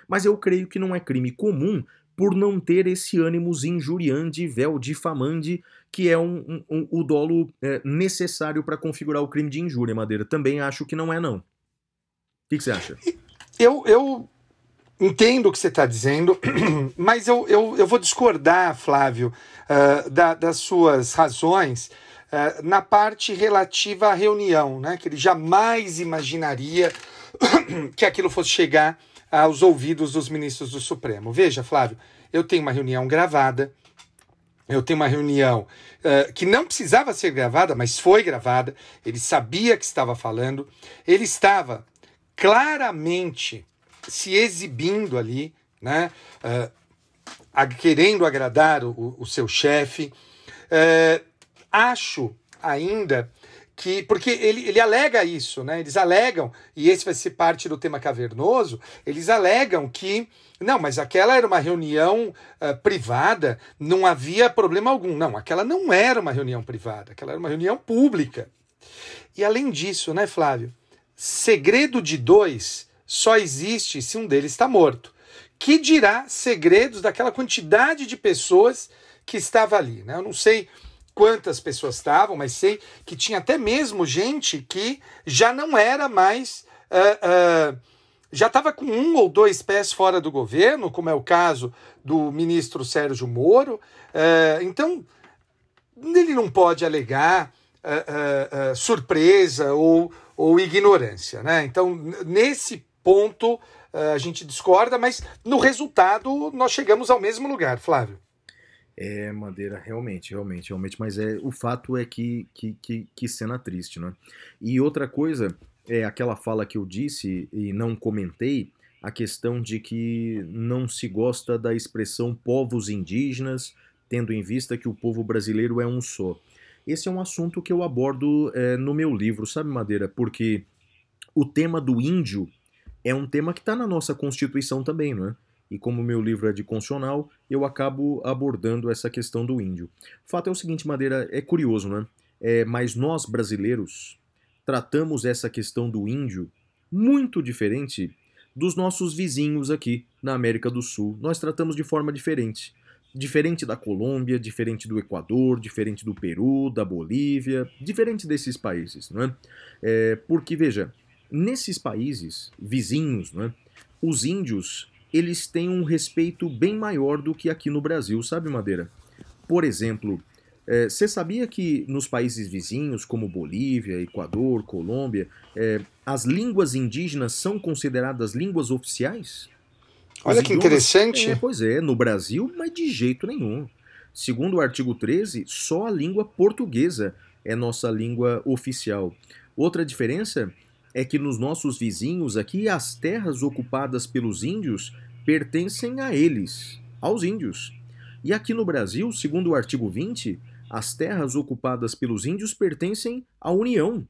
Mas eu creio que não é crime comum por não ter esse ânimos injuriante, véu difamante, que é um, um, um o dolo é, necessário para configurar o crime de injúria, Madeira. Também acho que não é, não. O que, que você acha? Eu, eu entendo o que você está dizendo, mas eu, eu, eu vou discordar, Flávio, uh, da, das suas razões uh, na parte relativa à reunião, né? que ele jamais imaginaria que aquilo fosse chegar aos ouvidos dos ministros do Supremo. Veja, Flávio, eu tenho uma reunião gravada, eu tenho uma reunião uh, que não precisava ser gravada, mas foi gravada. Ele sabia que estava falando, ele estava claramente se exibindo ali, né? Uh, querendo agradar o, o seu chefe. Uh, acho ainda que porque ele, ele alega isso, né? Eles alegam, e esse vai ser parte do tema cavernoso, eles alegam que não, mas aquela era uma reunião uh, privada, não havia problema algum. Não, aquela não era uma reunião privada, aquela era uma reunião pública. E além disso, né, Flávio? Segredo de dois só existe se um deles está morto. Que dirá segredos daquela quantidade de pessoas que estava ali, né? Eu não sei quantas pessoas estavam, mas sei que tinha até mesmo gente que já não era mais. Uh, uh, já estava com um ou dois pés fora do governo, como é o caso do ministro Sérgio Moro. Uh, então, ele não pode alegar surpresa ou, ou ignorância. Né? Então, nesse ponto, a gente discorda, mas no resultado nós chegamos ao mesmo lugar, Flávio. É, Madeira, realmente, realmente, realmente. Mas é, o fato é que, que, que, que cena triste, né? E outra coisa, é aquela fala que eu disse e não comentei, a questão de que não se gosta da expressão povos indígenas, tendo em vista que o povo brasileiro é um só. Esse é um assunto que eu abordo é, no meu livro, sabe, Madeira? Porque o tema do índio é um tema que está na nossa Constituição também, não é? E como meu livro é de constitucional, eu acabo abordando essa questão do índio. O fato é o seguinte, Madeira, é curioso, né? É, mas nós brasileiros tratamos essa questão do índio muito diferente dos nossos vizinhos aqui na América do Sul. Nós tratamos de forma diferente. Diferente da Colômbia, diferente do Equador, diferente do Peru, da Bolívia, diferente desses países, não é? é porque, veja, nesses países vizinhos, não é? os índios eles têm um respeito bem maior do que aqui no Brasil, sabe, Madeira? Por exemplo, é, você sabia que nos países vizinhos, como Bolívia, Equador, Colômbia, é, as línguas indígenas são consideradas línguas oficiais? Olha que idiomas, interessante. É, pois é, no Brasil, mas de jeito nenhum. Segundo o artigo 13, só a língua portuguesa é nossa língua oficial. Outra diferença é que nos nossos vizinhos aqui as terras ocupadas pelos índios pertencem a eles, aos índios. E aqui no Brasil, segundo o artigo 20, as terras ocupadas pelos índios pertencem à União.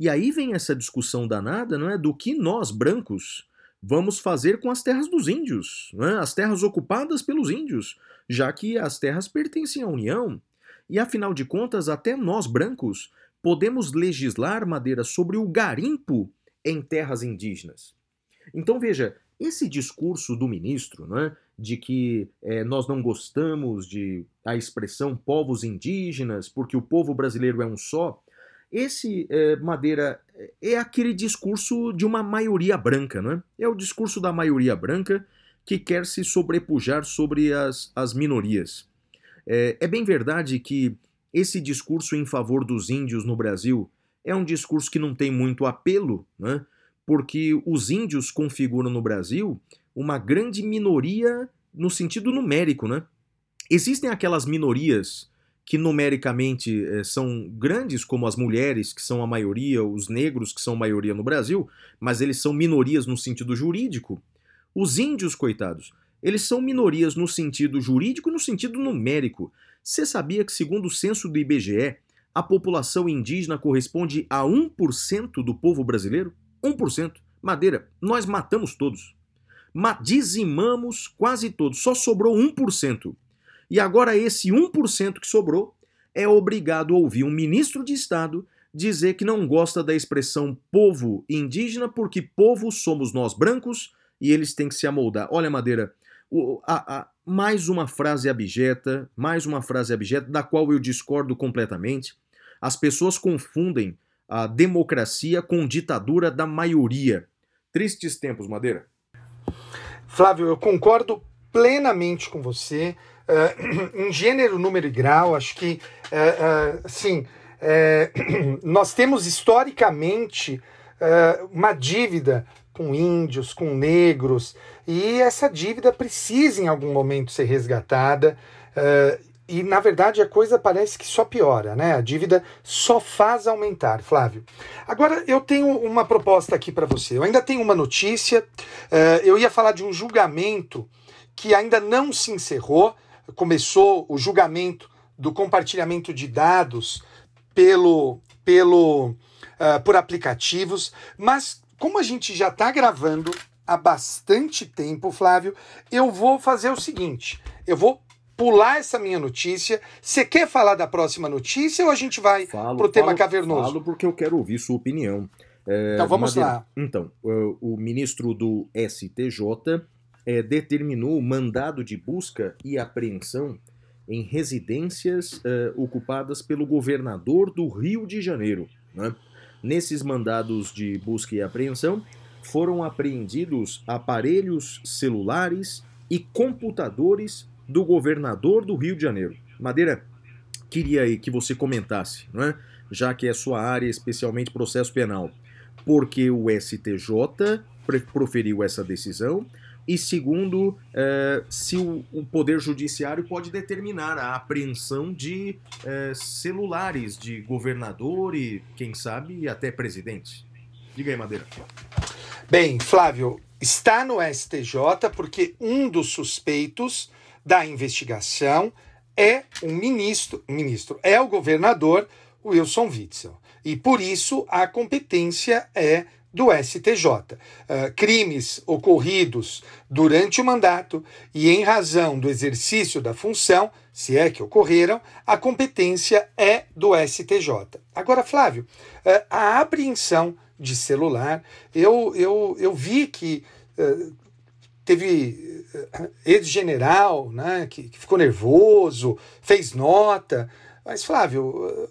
E aí vem essa discussão danada, não é, do que nós brancos vamos fazer com as terras dos índios, é? as terras ocupadas pelos índios, já que as terras pertencem à União. E afinal de contas, até nós brancos podemos legislar, Madeira, sobre o garimpo em terras indígenas. Então veja, esse discurso do ministro, né, de que é, nós não gostamos de a expressão povos indígenas, porque o povo brasileiro é um só, esse, é, Madeira, é aquele discurso de uma maioria branca, não é? É o discurso da maioria branca que quer se sobrepujar sobre as, as minorias. É, é bem verdade que esse discurso em favor dos índios no Brasil é um discurso que não tem muito apelo, né? porque os índios configuram no Brasil uma grande minoria no sentido numérico. Né? Existem aquelas minorias que numericamente eh, são grandes, como as mulheres, que são a maioria, os negros, que são a maioria no Brasil, mas eles são minorias no sentido jurídico. Os índios, coitados, eles são minorias no sentido jurídico e no sentido numérico. Você sabia que, segundo o censo do IBGE, a população indígena corresponde a 1% do povo brasileiro? 1%. Madeira, nós matamos todos. Ma dizimamos quase todos, só sobrou 1%. E agora esse 1% que sobrou é obrigado a ouvir um ministro de Estado dizer que não gosta da expressão povo indígena porque povo somos nós brancos e eles têm que se amoldar. Olha, Madeira, a, a, mais uma frase abjeta, mais uma frase abjeta, da qual eu discordo completamente. As pessoas confundem a democracia com ditadura da maioria. Tristes tempos, Madeira. Flávio, eu concordo plenamente com você. Uh, em gênero, número e grau, acho que, uh, uh, sim, nós temos historicamente uma dívida com índios, com negros, e essa dívida precisa em algum momento ser resgatada. Uh, e na verdade a coisa parece que só piora, né? A dívida só faz aumentar, Flávio. Agora eu tenho uma proposta aqui para você. Eu ainda tenho uma notícia. Uh, eu ia falar de um julgamento que ainda não se encerrou. Começou o julgamento do compartilhamento de dados pelo, pelo uh, por aplicativos, mas como a gente já está gravando há bastante tempo, Flávio, eu vou fazer o seguinte: eu vou pular essa minha notícia. Você quer falar da próxima notícia ou a gente vai para o tema cavernoso? Falo porque eu quero ouvir sua opinião. É, então vamos Madeira, lá. Então, o, o ministro do STJ é, determinou mandado de busca e apreensão em residências é, ocupadas pelo governador do Rio de Janeiro. Né? Nesses mandados de busca e apreensão, foram apreendidos aparelhos celulares e computadores do governador do Rio de Janeiro. Madeira, queria aí que você comentasse, não é? já que é sua área, especialmente processo penal, porque o STJ proferiu essa decisão, E segundo, é, se o, o, Poder Judiciário pode determinar a apreensão de é, celulares de governador e, quem sabe, até presidente. Diga aí, Madeira. Bem, Flávio, está no STJ porque um dos suspeitos da investigação é um ministro, ministro é o governador Wilson Witzel. E por isso a competência é do STJ. Uh, ah, crimes ocorridos durante o mandato e em razão do exercício da função, se é que ocorreram, a competência é do STJ. Agora, Flávio, uh, a apreensão de celular, eu, eu, eu vi que uh, teve ex-general né, que, que ficou nervoso, fez nota, mas, Flávio,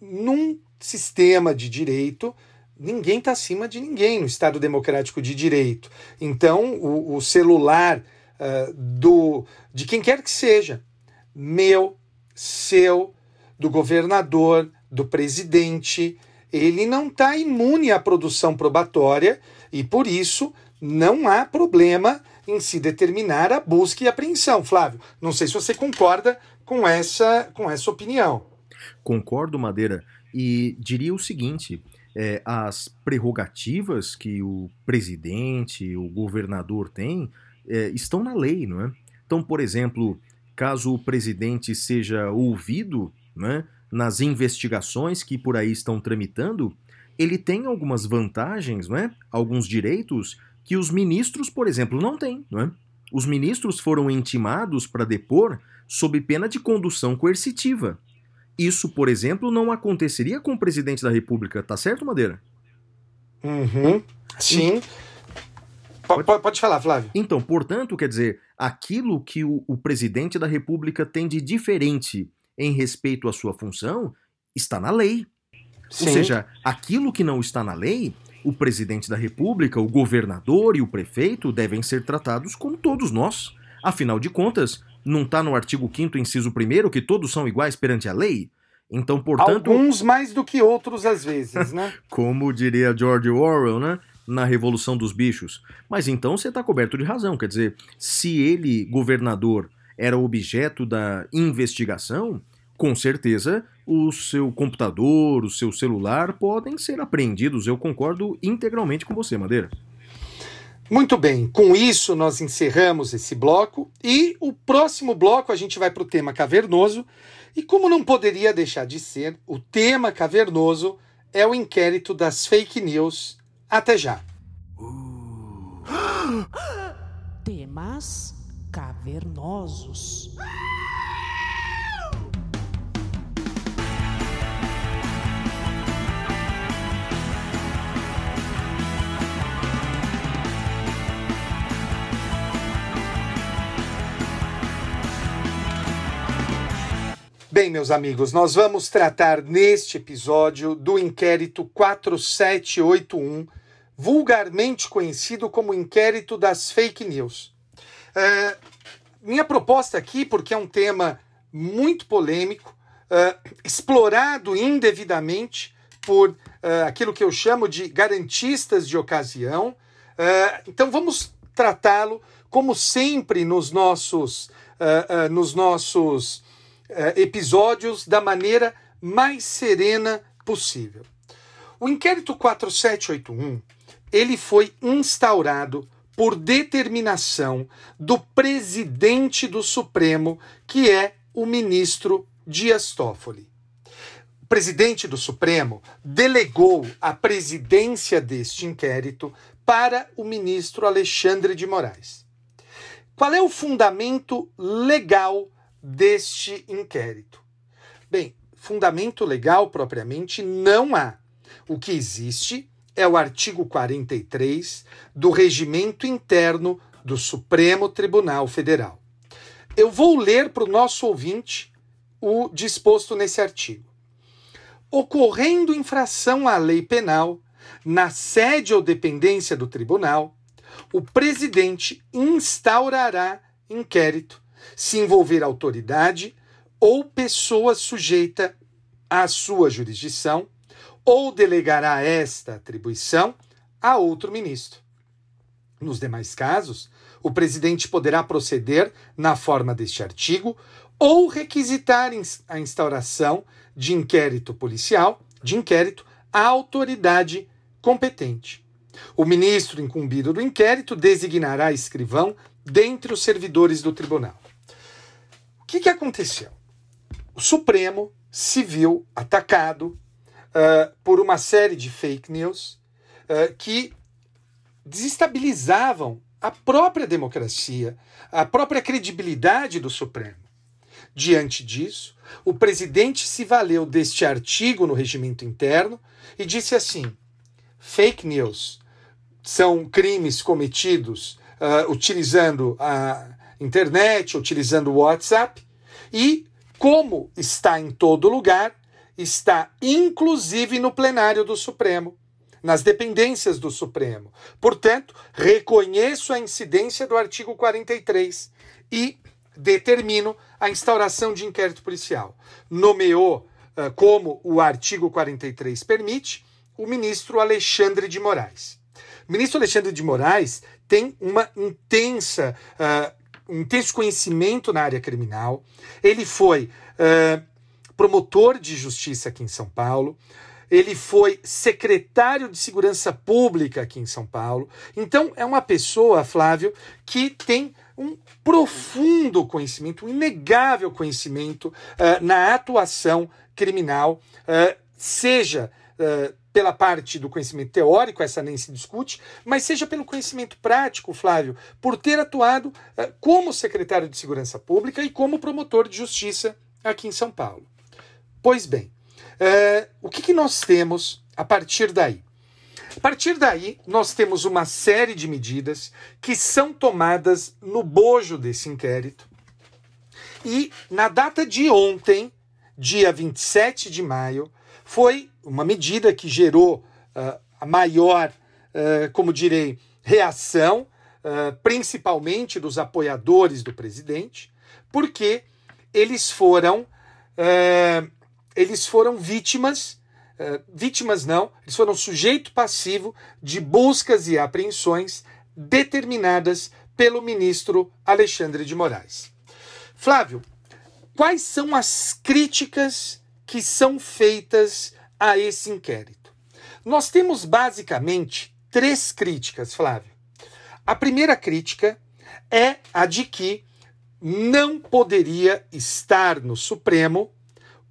num sistema de direito ninguém está acima de ninguém no Estado Democrático de Direito. Então, o, o celular uh, do de quem quer que seja, meu, seu, do governador, do presidente, ele não está imune à produção probatória e, por isso, não há problema em se determinar a busca e apreensão. Flávio, não sei se você concorda com essa, com essa opinião. Concordo, Madeira, e diria o seguinte: é, as prerrogativas que o presidente, o governador tem, é, estão na lei, não é? Então, por exemplo, caso o presidente seja ouvido é, nas investigações que por aí estão tramitando, ele tem algumas vantagens, não é? alguns direitos que os ministros, por exemplo, não têm. Não é? Os ministros foram intimados para depor sob pena de condução coercitiva. Isso, por exemplo, não aconteceria com o presidente da República, tá certo, Madeira? Uhum. Sim. Pode, pode falar, Flávio. Então, portanto, quer dizer, aquilo que o, o presidente da República tem de diferente em respeito à sua função está na lei. Sim. Ou seja, aquilo que não está na lei, o presidente da República, o governador e o prefeito devem ser tratados como todos nós. Afinal de contas, não está no artigo 5 inciso 1 que todos são iguais perante a lei? Então, portanto. Alguns mais do que outros, às vezes, né? Como diria George Orwell, né? Na Revolução dos Bichos. Mas então você está coberto de razão. Quer dizer, se ele, governador, era objeto da investigação, com certeza o seu computador, o seu celular podem ser apreendidos. Eu concordo integralmente com você, Madeira. Muito bem, com isso nós encerramos esse bloco e o próximo bloco a gente vai para o tema cavernoso. E como não poderia deixar de ser, o tema cavernoso é o inquérito das fake news. Até já. Temas cavernosos. Bem, meus amigos, nós vamos tratar neste episódio do inquérito 4781, vulgarmente conhecido como inquérito das fake news. É, minha proposta aqui, porque é um tema muito polêmico, é, explorado indevidamente por é, aquilo que eu chamo de garantistas de ocasião. É, então vamos tratá-lo como sempre nos nossos, é, é, nos nossos uh, episódios da maneira mais serena possível. O inquérito 4781 ele foi instaurado por determinação do presidente do Supremo, que é o ministro Dias Toffoli. O presidente do Supremo delegou a presidência deste inquérito para o ministro Alexandre de Moraes. Qual é o fundamento legal deste inquérito? Bem, fundamento legal propriamente não há. O que existe é o artigo 43 do Regimento Interno do Supremo Tribunal Federal. Eu vou ler para o nosso ouvinte o disposto nesse artigo. Ocorrendo infração à lei penal, na sede ou dependência do tribunal, o presidente instaurará inquérito se envolver autoridade ou pessoa sujeita à sua jurisdição, ou delegará esta atribuição a outro ministro. Nos demais casos, o presidente poderá proceder na forma deste artigo ou requisitar a instauração de inquérito policial, de inquérito à autoridade competente. O ministro incumbido do inquérito designará escrivão dentre os servidores do tribunal. Que, que aconteceu? O Supremo se viu atacado uh, por uma série de fake news uh, que desestabilizavam a própria democracia, a própria credibilidade do Supremo. Diante disso, o presidente se valeu deste artigo no regimento interno e disse assim: fake news são crimes cometidos uh, utilizando a internet, utilizando o WhatsApp, e como está em todo lugar, está inclusive no plenário do Supremo, nas dependências do Supremo. Portanto, reconheço a incidência do artigo 43 e determino a instauração de inquérito policial. Nomeou, uh, como o artigo 43 permite, o ministro Alexandre de Moraes. O ministro Alexandre de Moraes tem uma intensa, uh, um intenso conhecimento na área criminal. Ele foi uh, promotor de justiça aqui em São Paulo. Ele foi secretário de Segurança Pública aqui em São Paulo. Então, é uma pessoa, Flávio, que tem um profundo conhecimento, um inegável conhecimento uh, na atuação criminal, uh, seja uh, pela parte do conhecimento teórico, essa nem se discute, mas seja pelo conhecimento prático, Flávio, por ter atuado como secretário de Segurança Pública e como promotor de justiça aqui em São Paulo. Pois bem, o que, que nós temos a partir daí? A partir daí, nós temos uma série de medidas que são tomadas no bojo desse inquérito. E na data de ontem, dia 27 de maio, foi uma medida que gerou uh, a maior, uh, como direi, reação, uh, principalmente dos apoiadores do presidente, porque eles foram, eles foram vítimas vítimas não, eles foram sujeito passivo de buscas e apreensões determinadas pelo ministro Alexandre de Moraes. Flávio, quais são as críticas que são feitas a esse inquérito? Nós temos basicamente três críticas, Flávio. A primeira crítica é a de que não poderia estar no Supremo,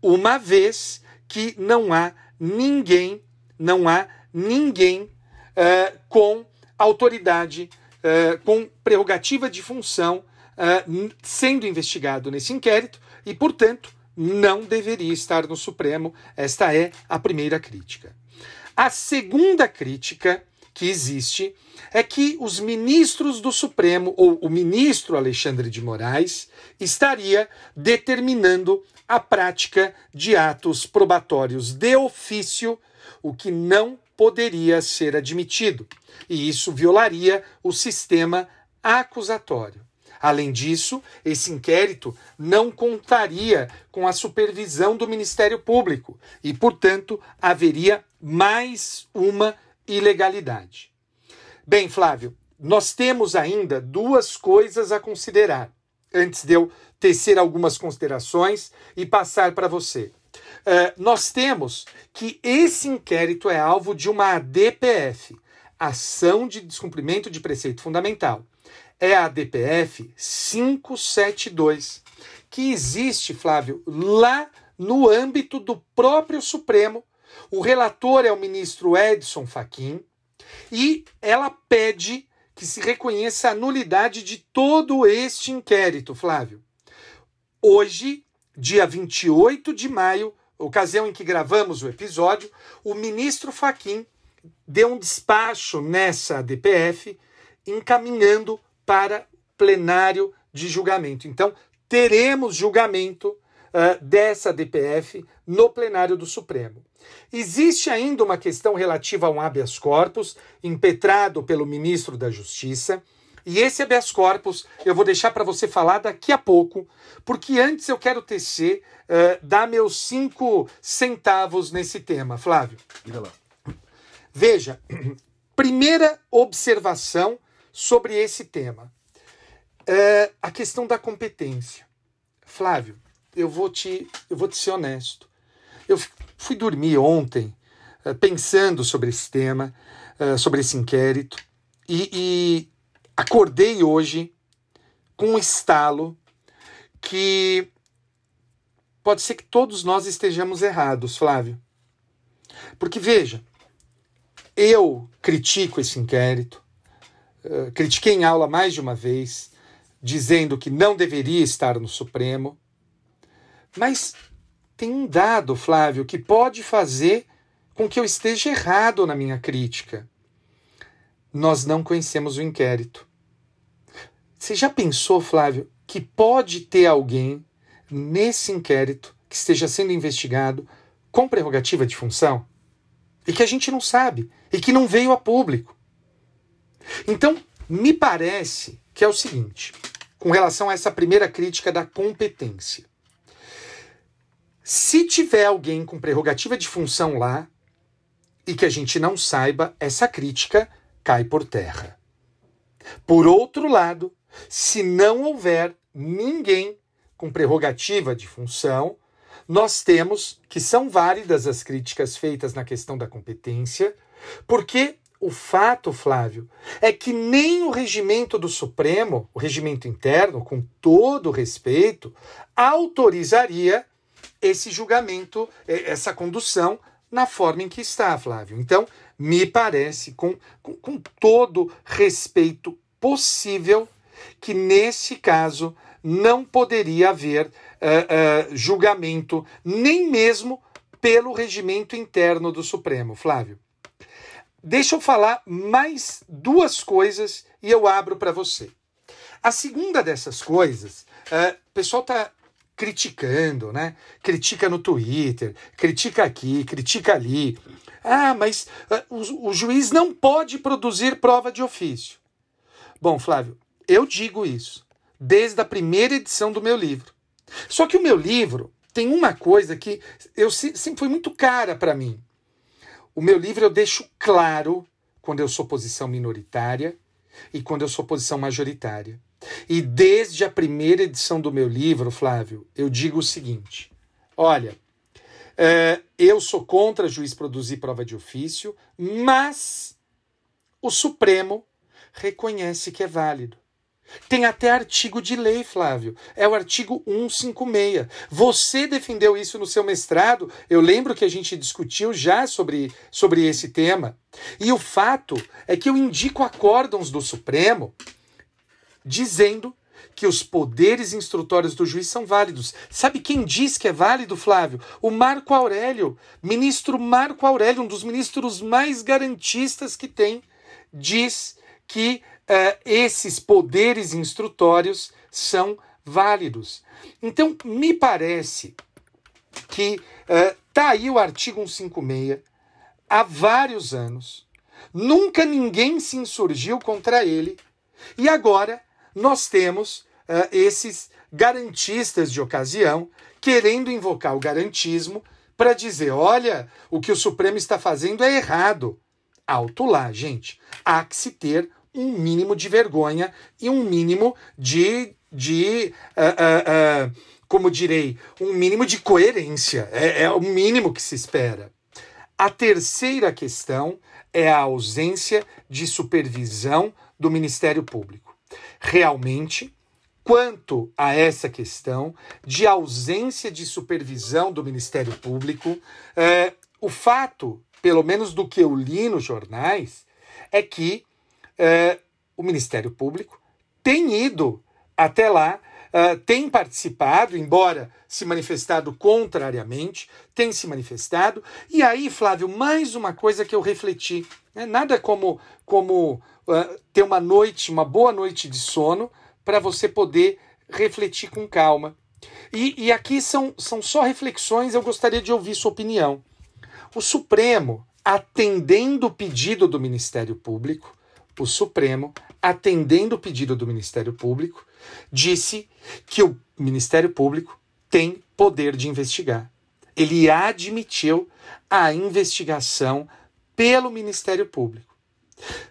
uma vez que não há ninguém, não há ninguém uh, com autoridade, uh, com prerrogativa de função uh, sendo investigado nesse inquérito e, portanto, não deveria estar no Supremo. Esta é a primeira crítica. A segunda crítica que existe é que os ministros do Supremo, ou o ministro Alexandre de Moraes, estaria determinando a prática de atos probatórios de ofício, o que não poderia ser admitido, e isso violaria o sistema acusatório. Além disso, esse inquérito não contaria com a supervisão do Ministério Público e, portanto, haveria mais uma ilegalidade. Bem, Flávio, nós temos ainda duas coisas a considerar antes de eu tecer algumas considerações e passar para você. Uh, nós temos que esse inquérito é alvo de uma ADPF, Ação de Descumprimento de Preceito Fundamental. É a ADPF 572, que existe, Flávio, lá no âmbito do próprio Supremo. O relator é o ministro Edson Fachin e ela pede que se reconheça a nulidade de todo este inquérito, Flávio. Hoje, dia 28 de maio, ocasião em que gravamos o episódio, o ministro Faquim deu um despacho nessa DPF encaminhando para plenário de julgamento. Então, teremos julgamento uh, dessa DPF no plenário do Supremo. Existe ainda uma questão relativa a um habeas corpus impetrado pelo ministro da Justiça e esse habeas corpus eu vou deixar para você falar daqui a pouco, porque antes eu quero tecer, uh, dar meus cinco centavos nesse tema, Flávio. Veja, primeira observação sobre esse tema. é a questão da competência. Flávio, eu vou te, eu vou te ser honesto. Eu fui dormir ontem uh, pensando sobre esse tema, uh, sobre esse inquérito, e, e acordei hoje com um estalo que pode ser que todos nós estejamos errados, Flávio. Porque veja, eu critico esse inquérito, uh, critiquei em aula mais de uma vez, dizendo que não deveria estar no Supremo, mas tem um dado, Flávio, que pode fazer com que eu esteja errado na minha crítica. Nós não conhecemos o inquérito. Você já pensou, Flávio, que pode ter alguém nesse inquérito que esteja sendo investigado com prerrogativa de função? E que a gente não sabe, e que não veio a público. Então, me parece que é o seguinte, com relação a essa primeira crítica da competência. Se tiver alguém com prerrogativa de função lá e que a gente não saiba, essa crítica cai por terra. Por outro lado, se não houver ninguém com prerrogativa de função, nós temos que são válidas as críticas feitas na questão da competência, porque o fato, Flávio, é que nem o regimento do Supremo, o regimento interno, com todo respeito, autorizaria esse julgamento, essa condução na forma em que está, Flávio. Então, me parece, com, com, com todo respeito possível, que nesse caso não poderia haver uh, uh, julgamento, nem mesmo pelo regimento interno do Supremo, Flávio. Deixa eu falar mais duas coisas e eu abro para você. A segunda dessas coisas, uh, o pessoal está criticando, né? Critica no Twitter, critica aqui, critica ali. Ah, mas uh, o, o juiz não pode produzir prova de ofício. Bom, Flávio, eu digo isso desde a primeira edição do meu livro. Só que o meu livro tem uma coisa que eu sempre foi muito cara para mim. O meu livro eu deixo claro quando eu sou posição minoritária e quando eu sou posição majoritária. E desde a primeira edição do meu livro, Flávio, eu digo o seguinte: olha, é, eu sou contra juiz produzir prova de ofício, mas o Supremo reconhece que é válido. Tem até artigo de lei, Flávio. É o artigo 156. Você defendeu isso no seu mestrado. Eu lembro que a gente discutiu já sobre, sobre esse tema. E o fato é que eu indico acórdãos do Supremo dizendo que os poderes instrutórios do juiz são válidos. Sabe quem diz que é válido, Flávio? O Marco Aurélio, ministro Marco Aurélio, um dos ministros mais garantistas que tem, diz que uh, esses poderes instrutórios são válidos. Então, me parece que está uh, aí o artigo 156 há vários anos, nunca ninguém se insurgiu contra ele, e agora nós temos uh, esses garantistas de ocasião querendo invocar o garantismo para dizer: olha, o que o Supremo está fazendo é errado. Alto lá, gente. Há que se ter um mínimo de vergonha e um mínimo de. de uh, uh, uh, como direi, um mínimo de coerência. É, é o mínimo que se espera. A terceira questão é a ausência de supervisão do Ministério Público realmente quanto a essa questão de ausência de supervisão do Ministério Público. É, o fato, pelo menos do que eu li nos jornais, é que é, o Ministério Público tem ido até lá, é, tem participado, embora se manifestado contrariamente, tem se manifestado. E aí, Flávio, mais uma coisa que eu refleti. Né? Nada como, como uh, ter uma noite, uma boa noite de sono, para você poder refletir com calma. E, e aqui são, são só reflexões, eu gostaria de ouvir sua opinião. O Supremo, atendendo o pedido do Ministério Público, o Supremo, atendendo o pedido do Ministério Público, disse que o Ministério Público tem poder de investigar. Ele admitiu a investigação pelo Ministério Público.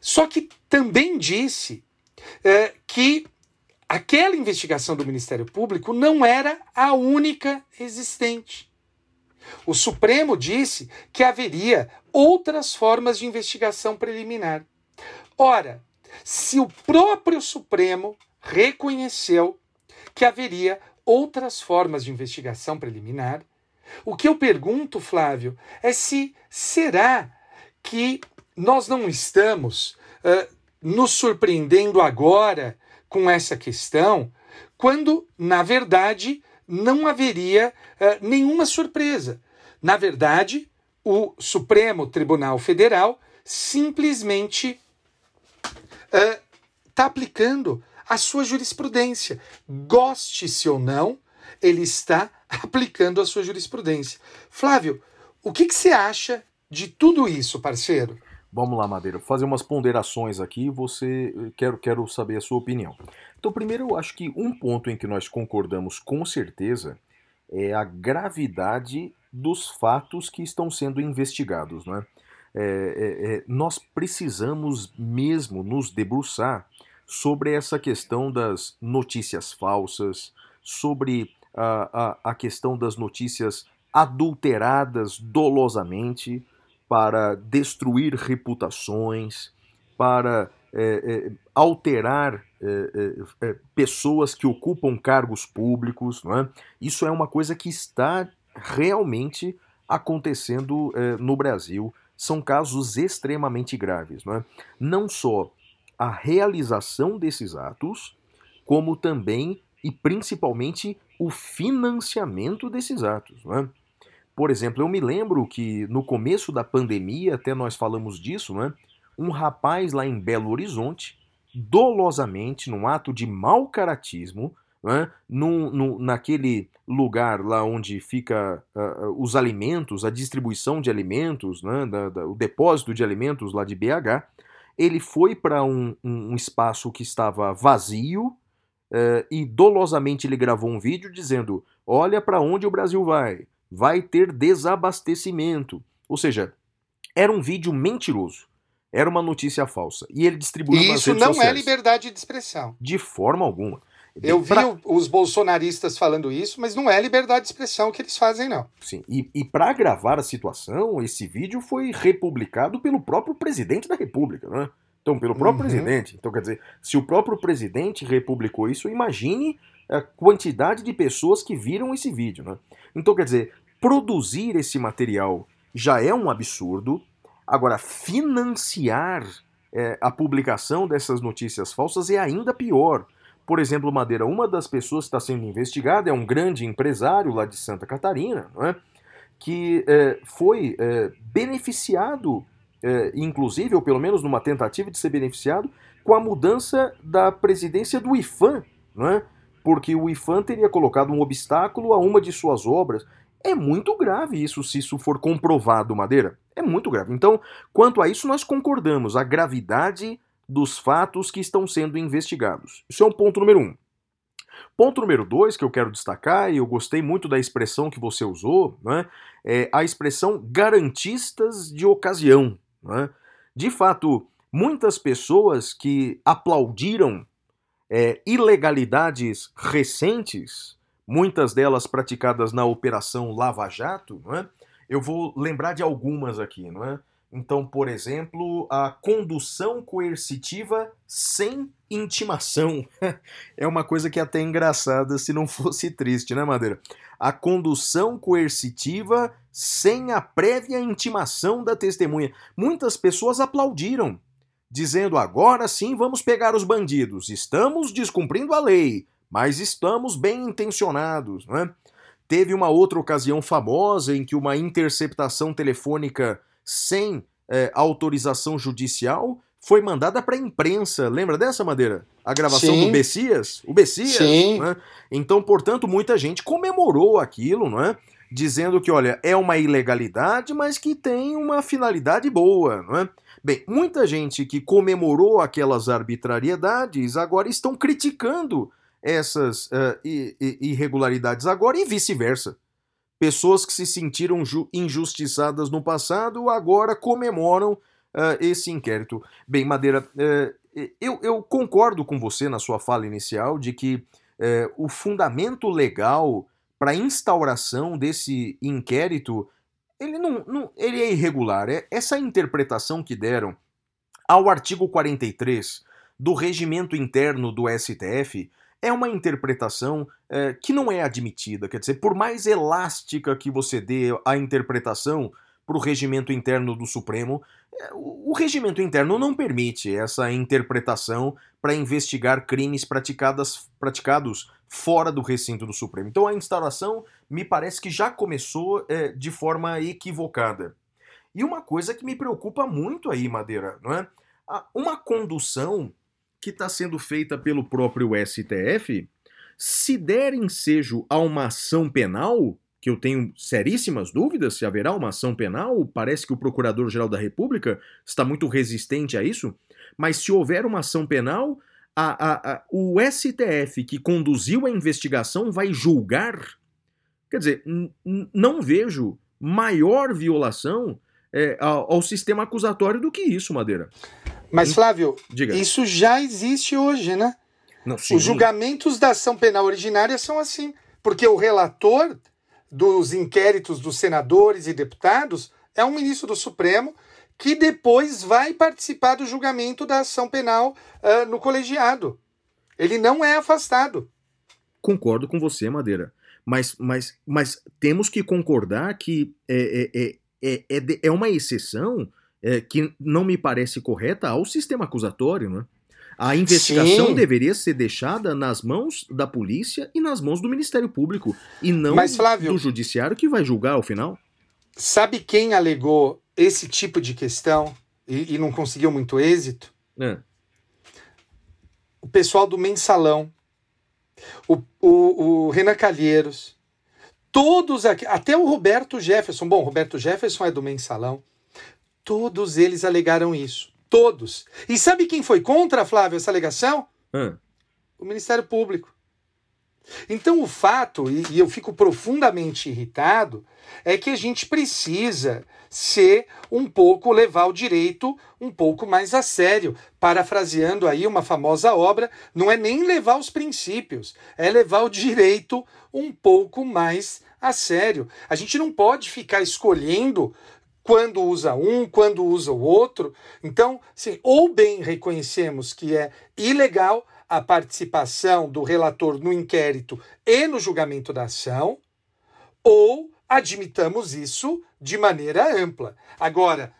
Só que também disse é, que aquela investigação do Ministério Público não era a única existente. O Supremo disse que haveria outras formas de investigação preliminar. Ora, se o próprio Supremo reconheceu que haveria outras formas de investigação preliminar, o que eu pergunto, Flávio, é se será que nós não estamos uh, nos surpreendendo agora com essa questão, quando, na verdade, não haveria uh, nenhuma surpresa. Na verdade, o Supremo Tribunal Federal simplesmente está uh, aplicando a sua jurisprudência. Goste-se ou não, ele está aplicando a sua jurisprudência. Flávio, o que, que você acha de tudo isso, parceiro? Vamos lá, Madeira, fazer umas ponderações aqui, você quero, quero saber a sua opinião. Então, primeiro, eu acho que um ponto em que nós concordamos com certeza é a gravidade dos fatos que estão sendo investigados. Não é? É, é, é, nós precisamos mesmo nos debruçar sobre essa questão das notícias falsas, sobre a, a, a questão das notícias adulteradas dolosamente para destruir reputações, para é, é, alterar é, pessoas que ocupam cargos públicos. Isso é uma coisa que está realmente acontecendo no Brasil. São casos extremamente graves. Não, é? não só a realização desses atos, como também e principalmente o financiamento desses atos. Não é? Por exemplo, eu me lembro que no começo da pandemia, até nós falamos disso, né? um rapaz lá em Belo Horizonte, dolosamente, num ato de mau caratismo, né? naquele lugar lá onde fica uh, os alimentos, a distribuição de alimentos, né? da, da, o depósito de alimentos lá de BH, ele foi para um, um, espaço que estava vazio uh, e dolosamente ele gravou um vídeo dizendo: Olha para onde o Brasil vai vai ter desabastecimento. Ou seja, era um vídeo mentiroso. Era uma notícia falsa. E ele distribuiu e Isso não é liberdade de expressão. De forma alguma. Eu vi pra... os bolsonaristas falando isso, mas não é liberdade de expressão que eles fazem, não. Sim, e, e para gravar a situação, esse vídeo foi republicado pelo próprio presidente da República, né? Então, pelo próprio uhum. presidente. Então, quer dizer, se o próprio presidente republicou isso, imagine a quantidade de pessoas que viram esse vídeo, né? Então, quer dizer, produzir esse material já é um absurdo. Agora, financiar é, a publicação dessas notícias falsas é ainda pior. Por exemplo, Madeira, uma das pessoas que está sendo investigada é um grande empresário lá de Santa Catarina, não é? que é, foi é, beneficiado, é, inclusive, ou pelo menos numa tentativa de ser beneficiado, com a mudança da presidência do IFAM, não é? porque o IFAM teria colocado um obstáculo a uma de suas obras. É muito grave isso, se isso for comprovado, Madeira. É muito grave. Então, quanto a isso, nós concordamos, a gravidade dos fatos que estão sendo investigados. Isso é um ponto número um. Ponto número dois que eu quero destacar, e eu gostei muito da expressão que você usou, né, é a expressão garantistas de ocasião. Né? De fato, muitas pessoas que aplaudiram é, ilegalidades recentes muitas delas praticadas na Operação Lava Jato, não é? eu vou lembrar de algumas aqui. Não é? Então, por exemplo, a condução coercitiva sem intimação. é uma coisa que é até engraçada se não fosse triste, né, Madeira? A condução coercitiva sem a prévia intimação da testemunha. Muitas pessoas aplaudiram, dizendo: agora sim vamos pegar os bandidos, estamos descumprindo a lei, mas estamos bem intencionados. Né? Teve uma outra ocasião famosa em que uma interceptação telefônica sem é, autorização judicial foi mandada para a imprensa. Lembra dessa, Madeira? A gravação Sim. do Bessias? O Bessias. Sim. Né? Então, portanto, muita gente comemorou aquilo, não é? Dizendo que, olha, é uma ilegalidade, mas que tem uma finalidade boa, não é? Bem, muita gente que comemorou aquelas arbitrariedades agora estão criticando essas uh, irregularidades agora e vice-versa. Pessoas que se sentiram injustiçadas no passado agora comemoram uh, esse inquérito. Bem, Madeira, uh, eu, eu concordo com você na sua fala inicial de que é, o fundamento legal para a instauração desse inquérito ele não, não, ele é irregular. É essa interpretação que deram ao artigo 43 do regimento interno do STF é uma interpretação é, que não é admitida. Quer dizer, por mais elástica que você dê a interpretação para o regimento interno do Supremo, é, o, o regimento interno não permite essa interpretação para investigar crimes praticados fora do recinto do Supremo. Então a instauração me parece que já começou é, de forma equivocada. E uma coisa que me preocupa muito aí, Madeira, não é? Uma condução que está sendo feita pelo próprio STF, se der ensejo a uma ação penal, que eu tenho seríssimas dúvidas se haverá uma ação penal, parece que o Procurador-Geral da República está muito resistente a isso, mas se houver uma ação penal, a, a, a, o STF que conduziu a investigação vai julgar. Quer dizer, não vejo maior violação é, ao, ao sistema acusatório do que isso, Madeira. Mas, Flávio, Diga. isso já existe hoje, né? Não, sim. Os julgamentos da ação penal originária são assim. Porque o relator dos inquéritos dos senadores e deputados é um ministro do Supremo que depois vai participar do julgamento da ação penal uh, no colegiado. Ele não é afastado. Concordo com você, Madeira. Mas, mas, mas temos que concordar que é, é, é, é, é uma exceção é, que não me parece correta ao sistema acusatório, né? A investigação Sim. deveria ser deixada nas mãos da polícia e nas mãos do Ministério Público, e não Mas, Flávio- do judiciário que vai julgar ao final. Sabe quem alegou esse tipo de questão e, e não conseguiu muito êxito? É. O pessoal do Mensalão, o, o, o Renan Calheiros, todos aqui, até o Roberto Jefferson. Bom, Roberto Jefferson é do Mensalão. Todos eles alegaram isso. Todos. E sabe quem foi contra, Flávio, essa alegação? Ah, o Ministério Público. Então, o fato, e, e eu fico profundamente irritado, é que a gente precisa ser um pouco, levar o direito um pouco mais a sério. Parafraseando aí uma famosa obra, não é nem levar os princípios, é levar o direito um pouco mais a sério. A gente não pode ficar escolhendo quando usa um, quando usa o outro. Então, sim, ou bem reconhecemos que é ilegal a participação do relator no inquérito e no julgamento da ação, ou admitamos isso de maneira ampla. Agora,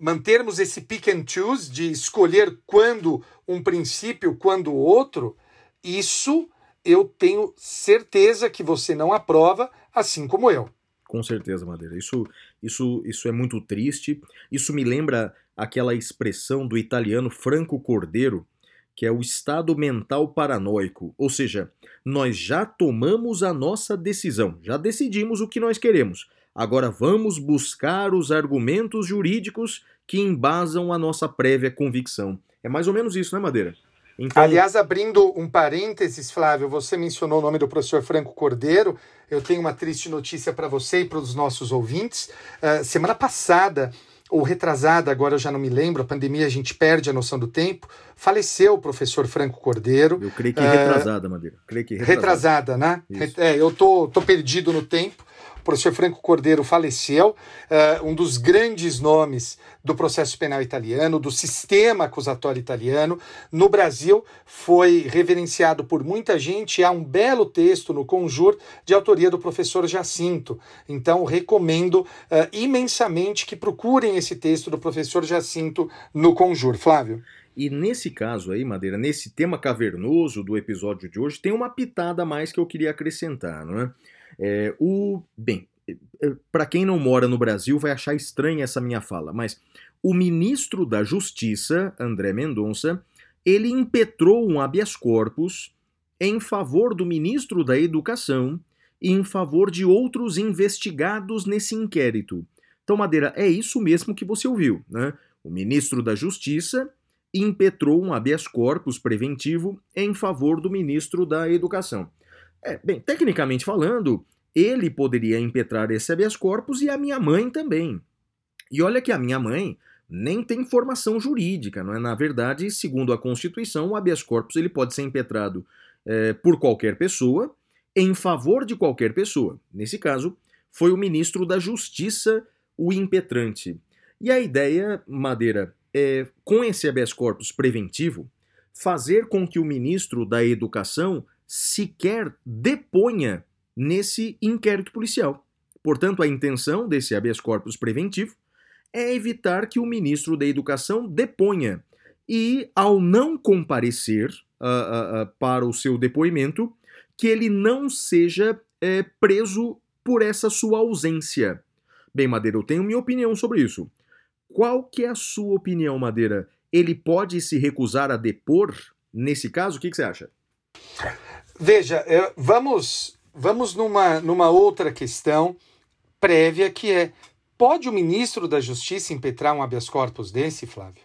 mantermos esse pick and choose de escolher quando um princípio, quando outro, isso eu tenho certeza que você não aprova, assim como eu. com certeza, Madeira. Isso, isso, isso é muito triste. Isso me lembra aquela expressão do italiano Franco Cordeiro, que é o estado mental paranoico. Ou seja, nós já tomamos a nossa decisão, já decidimos o que nós queremos. Agora vamos buscar os argumentos jurídicos que embasam a nossa prévia convicção. É mais ou menos isso, né, Madeira? Então, Aliás, abrindo um parênteses, Flávio, você mencionou o nome do professor Franco Cordeiro. Eu tenho uma triste notícia para você e para os nossos ouvintes. Uh, semana passada, ou retrasada, agora eu já não me lembro, a pandemia a gente perde a noção do tempo, faleceu o professor Franco Cordeiro. eu creio que É, retrasada, Madeira. Creio que retrasada. Retrasada, né? Isso. É, eu tô, tô perdido no tempo. O professor Franco Cordeiro faleceu, eh, um dos grandes nomes do processo penal italiano, do sistema acusatório italiano. No Brasil, foi reverenciado por muita gente. Há um belo texto no Conjur de autoria do professor Jacinto. Então, recomendo eh, imensamente que procurem esse texto do professor Jacinto no Conjur. Flávio. E nesse caso aí, Madeira, nesse tema cavernoso do episódio de hoje, tem uma pitada a mais que eu queria acrescentar, não é? É, o bem, para quem não mora no Brasil vai achar estranha essa minha fala, mas o ministro da Justiça, André Mendonça, ele impetrou um habeas corpus em favor do ministro da Educação e em favor de outros investigados nesse inquérito. Então, Madeira, é isso mesmo que você ouviu, né? O ministro da Justiça impetrou um habeas corpus preventivo em favor do ministro da Educação. É, bem, tecnicamente falando, ele poderia impetrar esse habeas corpus e a minha mãe também. E olha que a minha mãe nem tem formação jurídica, não é? Na verdade, segundo a Constituição, o habeas corpus ele pode ser impetrado é, por qualquer pessoa, em favor de qualquer pessoa. Nesse caso, foi o ministro da Justiça o impetrante. E a ideia, Madeira, é, com esse habeas corpus preventivo, fazer com que o ministro da Educação sequer deponha nesse inquérito policial. Portanto, a intenção desse habeas corpus preventivo é evitar que o ministro da Educação deponha e, ao não comparecer uh, uh, uh, para o seu depoimento, que ele não seja é, preso por essa sua ausência. Bem, Madeira, eu tenho minha opinião sobre isso. Qual que é a sua opinião, Madeira? Ele pode se recusar a depor nesse caso? O que, que você acha? Veja, vamos, vamos numa, numa outra questão prévia que é Pode o ministro da Justiça impetrar um habeas corpus desse, Flávio?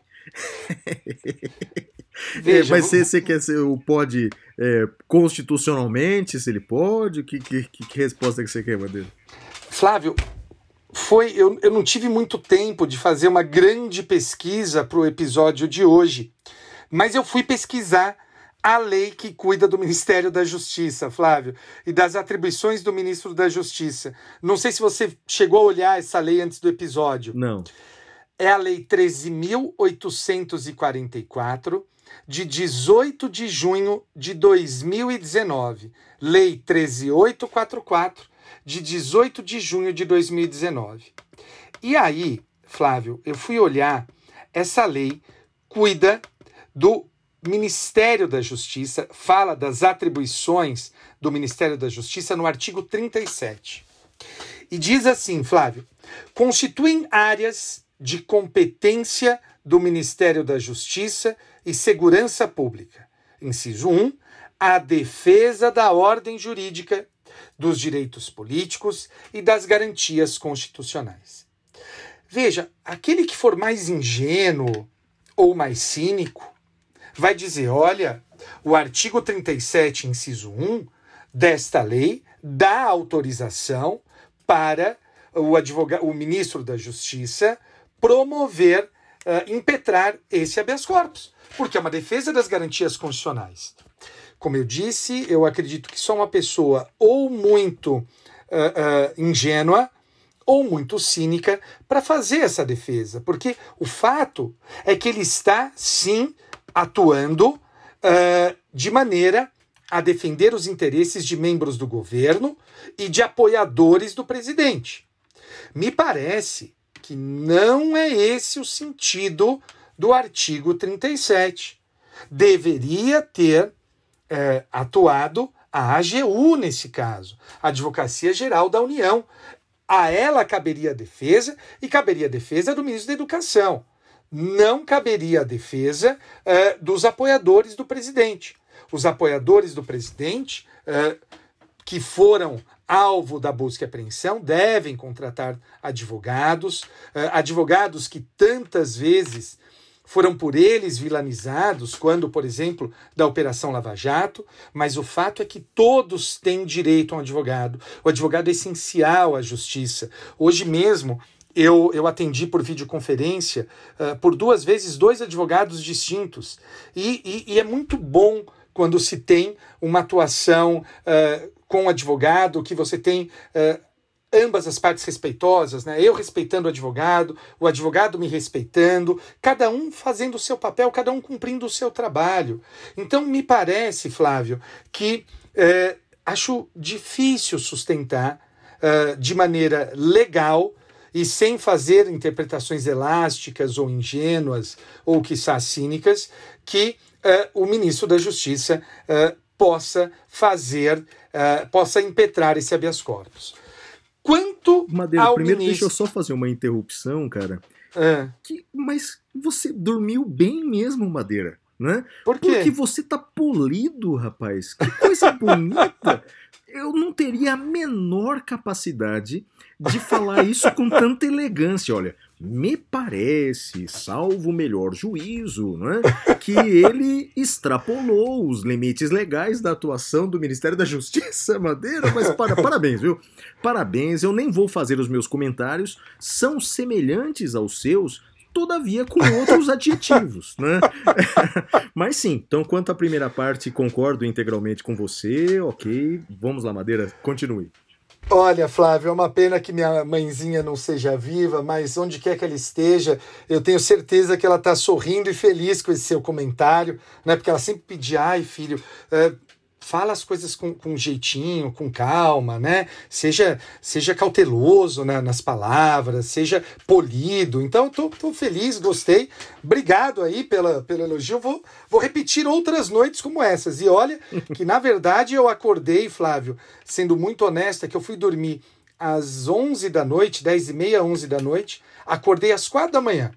Veja, é, mas você, você quer ser o pode é, constitucionalmente, se ele pode? Que, que, que resposta que você quer, Madeira? Flávio, foi eu, eu não tive muito tempo de fazer uma grande pesquisa para o episódio de hoje, mas eu fui pesquisar a lei que cuida do Ministério da Justiça, Flávio, e das atribuições do ministro da Justiça. Não sei se você chegou a olhar essa lei antes do episódio. Não. É a Lei 13.844, de 18 de junho de 2019. Lei 13844, de 18 de junho de 2019. E aí, Flávio, eu fui olhar, essa lei cuida do Ministério da Justiça, fala das atribuições do Ministério da Justiça no artigo 37. E diz assim, Flávio: constituem áreas de competência do Ministério da Justiça e Segurança Pública. Inciso 1. A defesa da ordem jurídica, dos direitos políticos e das garantias constitucionais. Veja, aquele que for mais ingênuo ou mais cínico vai dizer: olha, o artigo 37, inciso 1 desta lei dá autorização para o, advogado, o ministro da Justiça promover, uh, impetrar esse habeas corpus, porque é uma defesa das garantias constitucionais. Como eu disse, eu acredito que só uma pessoa ou muito uh, uh, ingênua ou muito cínica para fazer essa defesa, porque o fato é que ele está sim atuando uh, de maneira a defender os interesses de membros do governo e de apoiadores do presidente. Me parece que não é esse o sentido do artigo 37. Deveria ter é, atuado a AGU nesse caso, a Advocacia Geral da União. A ela caberia a defesa e caberia a defesa do ministro da Educação não caberia a defesa uh, dos apoiadores do presidente. Os apoiadores do presidente, uh, que foram alvo da busca e apreensão, devem contratar advogados, uh, advogados que tantas vezes foram por eles vilanizados, quando, por exemplo, da Operação Lava Jato, mas o fato é que todos têm direito a um advogado. O advogado é essencial à justiça. Hoje mesmo, eu, eu atendi por videoconferência uh, por duas vezes dois advogados distintos. E, e, e, é muito bom quando se tem uma atuação uh, com o advogado, que você tem uh, ambas as partes respeitosas, né? Eu respeitando o advogado, o advogado me respeitando, cada um fazendo o seu papel, cada um cumprindo o seu trabalho. Então me parece, Flávio, que acho difícil sustentar de maneira legal e sem fazer interpretações elásticas ou ingênuas ou quiçá cínicas, que uh, o ministro da Justiça uh, possa fazer, uh, possa impetrar esse habeas corpus. Quanto Madeira, ao primeiro ministro... deixa eu só fazer uma interrupção, cara. Que, mas você dormiu bem mesmo, Madeira, né? Por quê? Porque você tá polido, rapaz. Que coisa bonita. Eu não teria a menor capacidade de falar isso com tanta elegância. Olha, me parece, salvo o melhor juízo, né, que ele extrapolou os limites legais da atuação do Ministério da Justiça, Madeira, mas para, parabéns, viu? Parabéns, eu nem vou fazer os meus comentários, são semelhantes aos seus todavia com outros adjetivos, né? Mas sim, então quanto à primeira parte, concordo integralmente com você, ok. Vamos lá, Madeira, continue. Olha, Flávio, é uma pena que minha mãezinha não seja viva, mas onde quer que ela esteja, eu tenho certeza que ela está sorrindo e feliz com esse seu comentário, né? Porque ela sempre pedia, ai, filho, é, fala as coisas com, com jeitinho, com calma, né? Seja, seja cauteloso né, nas palavras, seja polido. Então, tô, tô feliz, gostei. Obrigado aí pela, pelo elogio. Vou, vou repetir outras noites como essas. E olha que, na verdade, eu acordei, Flávio, sendo muito honesta, que eu fui dormir às 11 da noite, 10 e meia, 11 da noite, acordei às 4 da manhã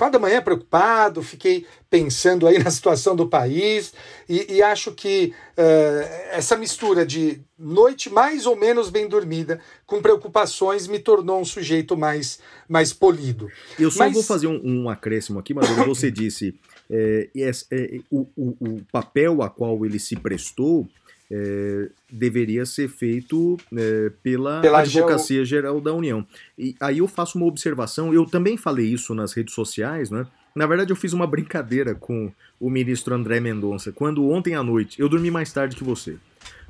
quatro da manhã preocupado, fiquei pensando aí na situação do país e, e acho que uh, essa mistura de noite mais ou menos bem dormida com preocupações me tornou um sujeito mais, mais polido. Eu só mas... vou fazer um, um acréscimo aqui, mas você disse é, é, é, o, o, o papel a qual ele se prestou é, deveria ser feito é, pela, pela, Advocacia Geral da União. E aí eu faço uma observação, eu também falei isso nas redes sociais, né? Na verdade, eu fiz uma brincadeira com o ministro André Mendonça. Quando ontem à noite, eu dormi mais tarde que você.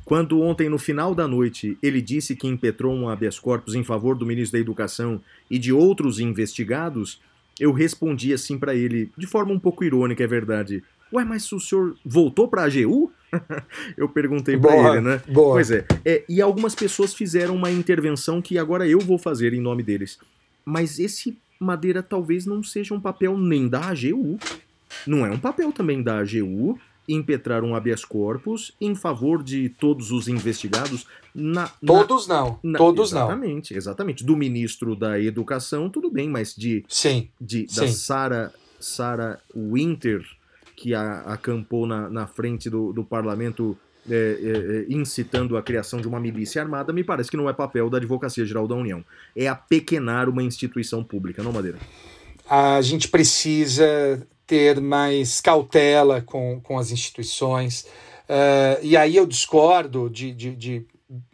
Quando ontem, no final da noite, ele disse que impetrou um habeas corpus em favor do ministro da Educação e de outros investigados, eu respondi assim para ele, de forma um pouco irônica, é verdade. Ué, mas o senhor voltou para a AGU? eu perguntei para ele, né? Boa. Pois é. é. E algumas pessoas fizeram uma intervenção que agora eu vou fazer em nome deles. Mas esse Madeira talvez não seja um papel nem da AGU. Não é um papel também da AGU impetrar um habeas corpus em favor de todos os investigados. Na, todos na, não. Na, todos exatamente, não. Exatamente, exatamente. Do ministro da Educação, tudo bem, mas de. Sim. de da Sara Sara Winter que a, acampou na, na frente do, do parlamento é, é, é, incitando a criação de uma milícia armada, me parece que não é papel da Advocacia Geral da União. É apequenar uma instituição pública, não, Madeira? A gente precisa ter mais cautela com, com as instituições. Uh, e aí eu discordo de, de, de,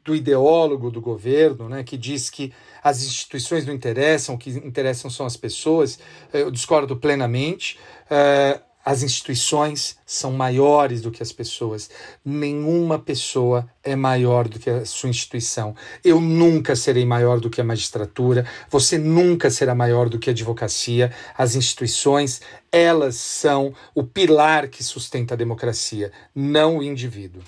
do ideólogo do governo, né, que diz que as instituições não interessam, o que interessam são as pessoas. Eu discordo plenamente. Uh, as instituições são maiores do que as pessoas. Nenhuma pessoa é maior do que a sua instituição. Eu nunca serei maior do que a magistratura, você nunca será maior do que a advocacia. As instituições, elas são o pilar que sustenta a democracia, não o indivíduo.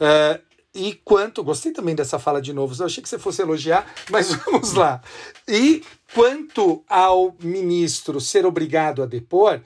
Uh, e quanto. Gostei também dessa fala de novo, eu achei que você fosse elogiar, mas vamos lá. E quanto ao ministro ser obrigado a depor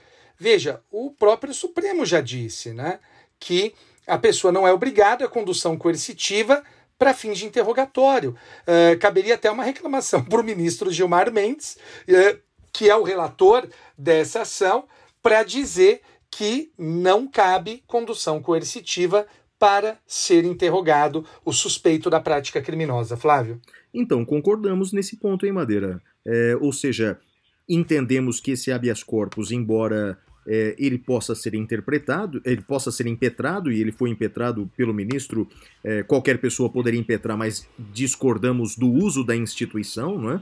Veja, o próprio Supremo já disse né, que a pessoa não é obrigada à condução coercitiva para fins de interrogatório. Uh, caberia até uma reclamação para o ministro Gilmar Mendes, uh, que é o relator dessa ação, para dizer que não cabe condução coercitiva para ser interrogado o suspeito da prática criminosa. Flávio? Então, concordamos nesse ponto, hein, Madeira? É, ou seja, entendemos que esse habeas corpus, embora é, ele possa ser interpretado, ele possa ser impetrado, e ele foi impetrado pelo ministro, é, qualquer pessoa poderia impetrar, mas discordamos do uso da instituição, não é?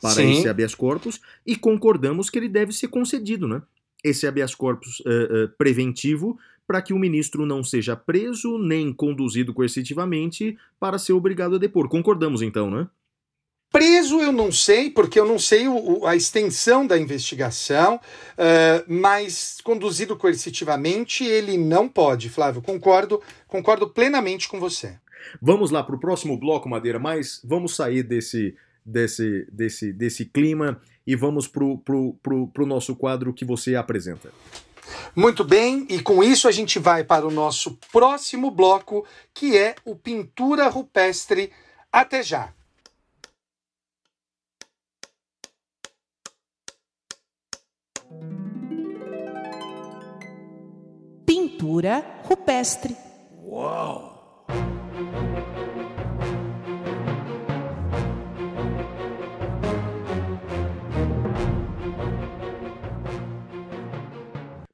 Para Sim. esse habeas corpus, e concordamos que ele deve ser concedido, né? Esse habeas corpus uh, uh, preventivo para que o ministro não seja preso nem conduzido coercitivamente para ser obrigado a depor. Concordamos então, né? Preso eu não sei, porque eu não sei o, a extensão da investigação, uh, mas conduzido coercitivamente ele não pode, Flávio. Concordo, concordo plenamente com você. Vamos lá para o próximo bloco, Madeira, mas vamos sair desse, desse, desse, desse clima e vamos para o nosso quadro que você apresenta. Muito bem, e com isso a gente vai para o nosso próximo bloco, que é o Pintura Rupestre. Até já! Pintura rupestre. Uau!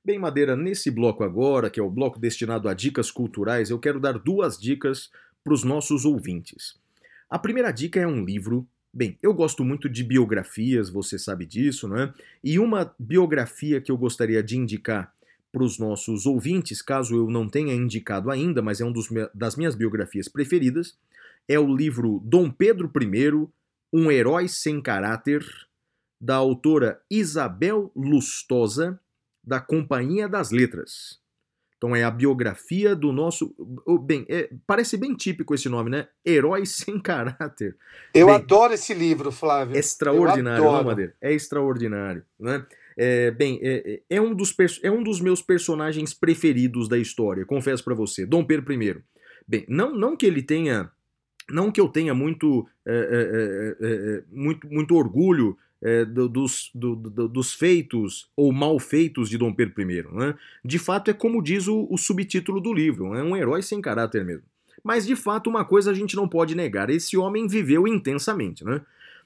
Bem, Madeira, nesse bloco agora, que é o bloco destinado a dicas culturais, eu quero dar duas dicas para os nossos ouvintes. A primeira dica é um livro Bem, eu gosto muito de biografias, você sabe disso, né? E uma biografia que eu gostaria de indicar para os nossos ouvintes, caso eu não tenha indicado ainda, mas é uma das minhas biografias preferidas, é o livro Dom Pedro I, Um Herói Sem Caráter, da autora Isabel Lustosa, da Companhia das Letras. Então é a biografia do nosso. Bem, é, parece bem típico esse nome, né? Herói sem caráter. Eu bem, adoro esse livro, Flávio. Extraordinário, não, Madeira? É extraordinário, né? É, bem, é, é, um dos é um dos meus personagens preferidos da história, confesso para você, Dom Pedro I. Bem, não, não que ele tenha, não que eu tenha muito, é, muito, muito orgulho é, do, dos, do, do, dos feitos ou malfeitos de Dom Pedro I. Né? De fato, é como diz o, o subtítulo do livro: é um herói sem caráter mesmo. Mas, de fato, uma coisa a gente não pode negar: esse homem viveu intensamente. Né?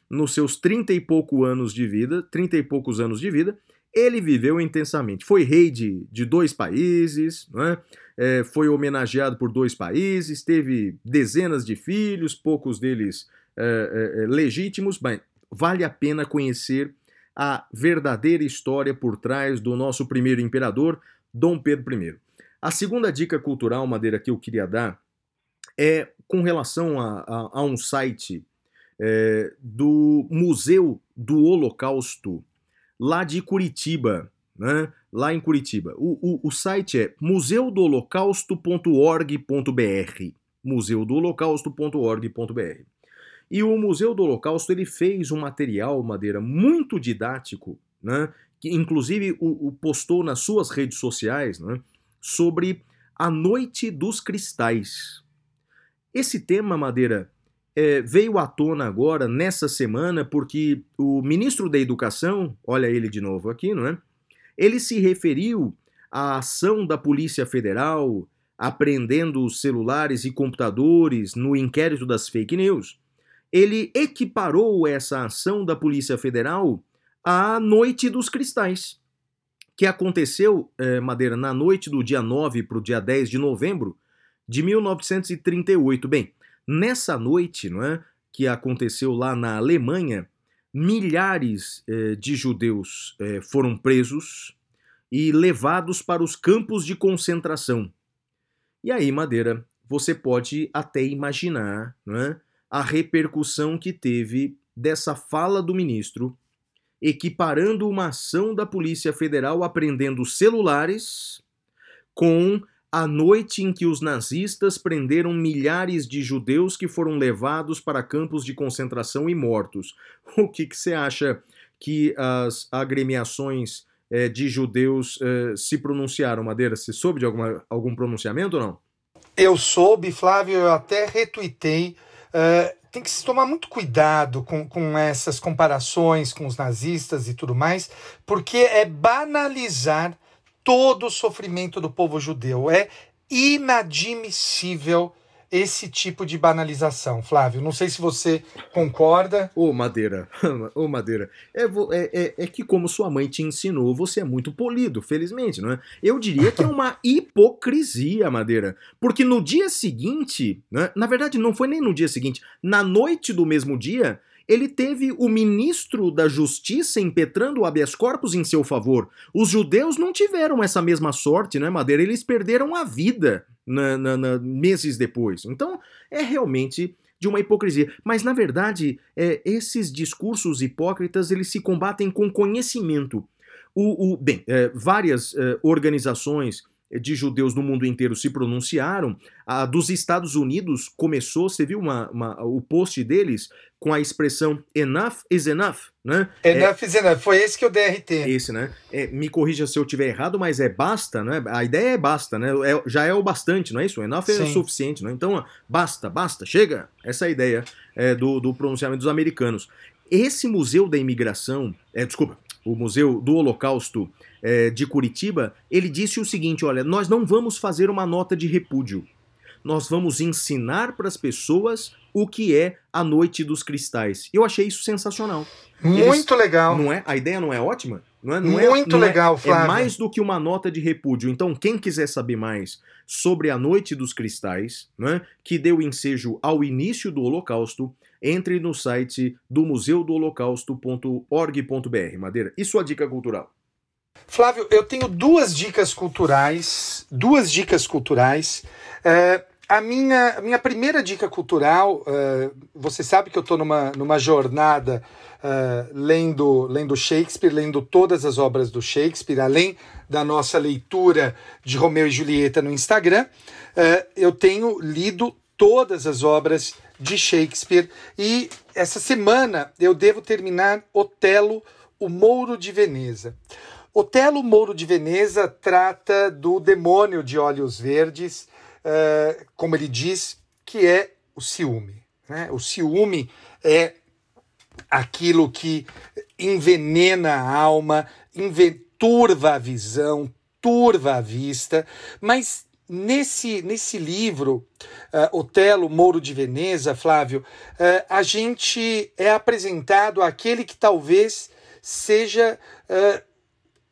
Nos seus trinta e poucos anos de vida, trinta e poucos anos de vida, ele viveu intensamente. Foi rei de, de dois países, né? é, foi homenageado por dois países, teve dezenas de filhos, poucos deles é, é, legítimos, mas vale a pena conhecer a verdadeira história por trás do nosso primeiro imperador, Dom Pedro I. A segunda dica cultural, Madeira, que eu queria dar é com relação a, a, a um site é, do Museu do Holocausto, lá de Curitiba, né? lá em Curitiba. O, o, o site é museudoholocausto.org.br museudoholocausto.org.br e o Museu do Holocausto ele fez um material, Madeira, muito didático, né? que inclusive o, o postou nas suas redes sociais, né? sobre a Noite dos Cristais. Esse tema, Madeira, é, veio à tona agora, nessa semana, porque o ministro da Educação, olha ele de novo aqui, não é? Ele se referiu à ação da Polícia Federal apreendendo celulares e computadores no inquérito das fake news ele equiparou essa ação da Polícia Federal à Noite dos Cristais, que aconteceu, é, Madeira, na noite do dia 9 para o dia 10 de novembro de 1938. Bem, nessa noite, não é, que aconteceu lá na Alemanha, milhares é, de judeus é, foram presos e levados para os campos de concentração. E aí, Madeira, você pode até imaginar, é? a repercussão que teve dessa fala do ministro, equiparando uma ação da Polícia Federal apreendendo celulares com a noite em que os nazistas prenderam milhares de judeus que foram levados para campos de concentração e mortos. O que, que você acha que as agremiações é, de judeus é, se pronunciaram, Madeira? Você soube de alguma, algum pronunciamento ou não? Eu soube, Flávio, eu até retuitei Uh, tem que se tomar muito cuidado com, com essas comparações com os nazistas e tudo mais, porque é banalizar todo o sofrimento do povo judeu. É inadmissível esse tipo de banalização, Flávio. Não sei se você concorda. Ô, Madeira, ô, Madeira, é, é, é, é, que como sua mãe te ensinou, você é muito polido, felizmente, não é? Eu diria que é uma hipocrisia, Madeira. Porque no dia seguinte, né, na verdade não foi nem no dia seguinte, na noite do mesmo dia, ele teve o ministro da Justiça impetrando o habeas corpus em seu favor. Os judeus não tiveram essa mesma sorte, né, Madeira? Eles perderam a vida na, na, na, meses depois. Então, é realmente de uma hipocrisia. Mas, na verdade, é, esses discursos hipócritas eles se combatem com conhecimento. O, o bem, é, várias é, organizações de judeus no mundo inteiro se pronunciaram. A dos Estados Unidos começou, você viu uma, uma, o post deles com a expressão enough is enough, né? Enough é, is enough, foi esse que eu DRT. Esse, né? É, me corrija se eu tiver errado, mas é basta, né? A ideia é basta, né? É, já é o bastante, não é isso? Enough Sim. é o suficiente, né? Então, basta, basta, chega. Essa é a ideia é, do, do pronunciamento dos americanos. Esse museu da imigração, é, desculpa, o museu do Holocausto é, de Curitiba, ele disse o seguinte: olha, nós não vamos fazer uma nota de repúdio. Nós vamos ensinar para as pessoas o que é a Noite dos Cristais. Eu achei isso sensacional. Muito Eles, legal. Não é? A ideia não é ótima? Não é, não é- Muito é- legal, É Flávio. mais do que uma nota de repúdio. Então, quem quiser saber mais sobre a Noite dos Cristais, né, que deu ensejo ao início do Holocausto, entre no site do museudoholocausto.org.br. Madeira, e sua dica cultural? Flávio, eu tenho duas dicas culturais. Duas dicas culturais. É, a, minha, minha primeira dica cultural, é, você sabe que eu estou numa, numa jornada é, lendo, lendo Shakespeare, lendo todas as obras do Shakespeare, além da nossa leitura de Romeu e Julieta no Instagram. É, eu tenho lido todas as obras de Shakespeare e essa semana eu devo terminar Otelo, o Mouro de Veneza. Otelo Mouro de Veneza trata do demônio de olhos verdes, eh, como ele diz, que é o ciúme. né? O ciúme é aquilo que envenena a alma, turva a visão, turva a vista, mas nesse, nesse livro, eh, Otelo Mouro de Veneza, Flávio, eh, a gente é apresentado aquele que talvez seja eh,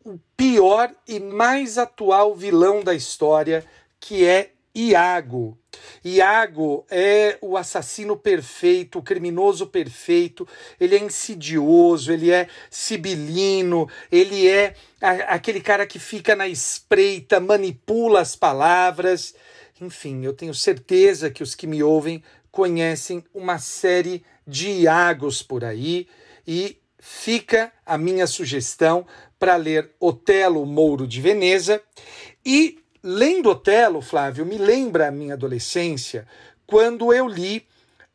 o pior e mais atual vilão da história, que é Iago. Iago é o assassino perfeito, o criminoso perfeito. Ele é insidioso, ele é sibilino, ele é a- aquele cara que fica na espreita, manipula as palavras. Enfim, eu tenho certeza que os que me ouvem conhecem uma série de Iagos por aí e fica a minha sugestão para ler Otelo Mouro de Veneza. E lendo Otelo, Flávio, me lembra a minha adolescência, quando eu li,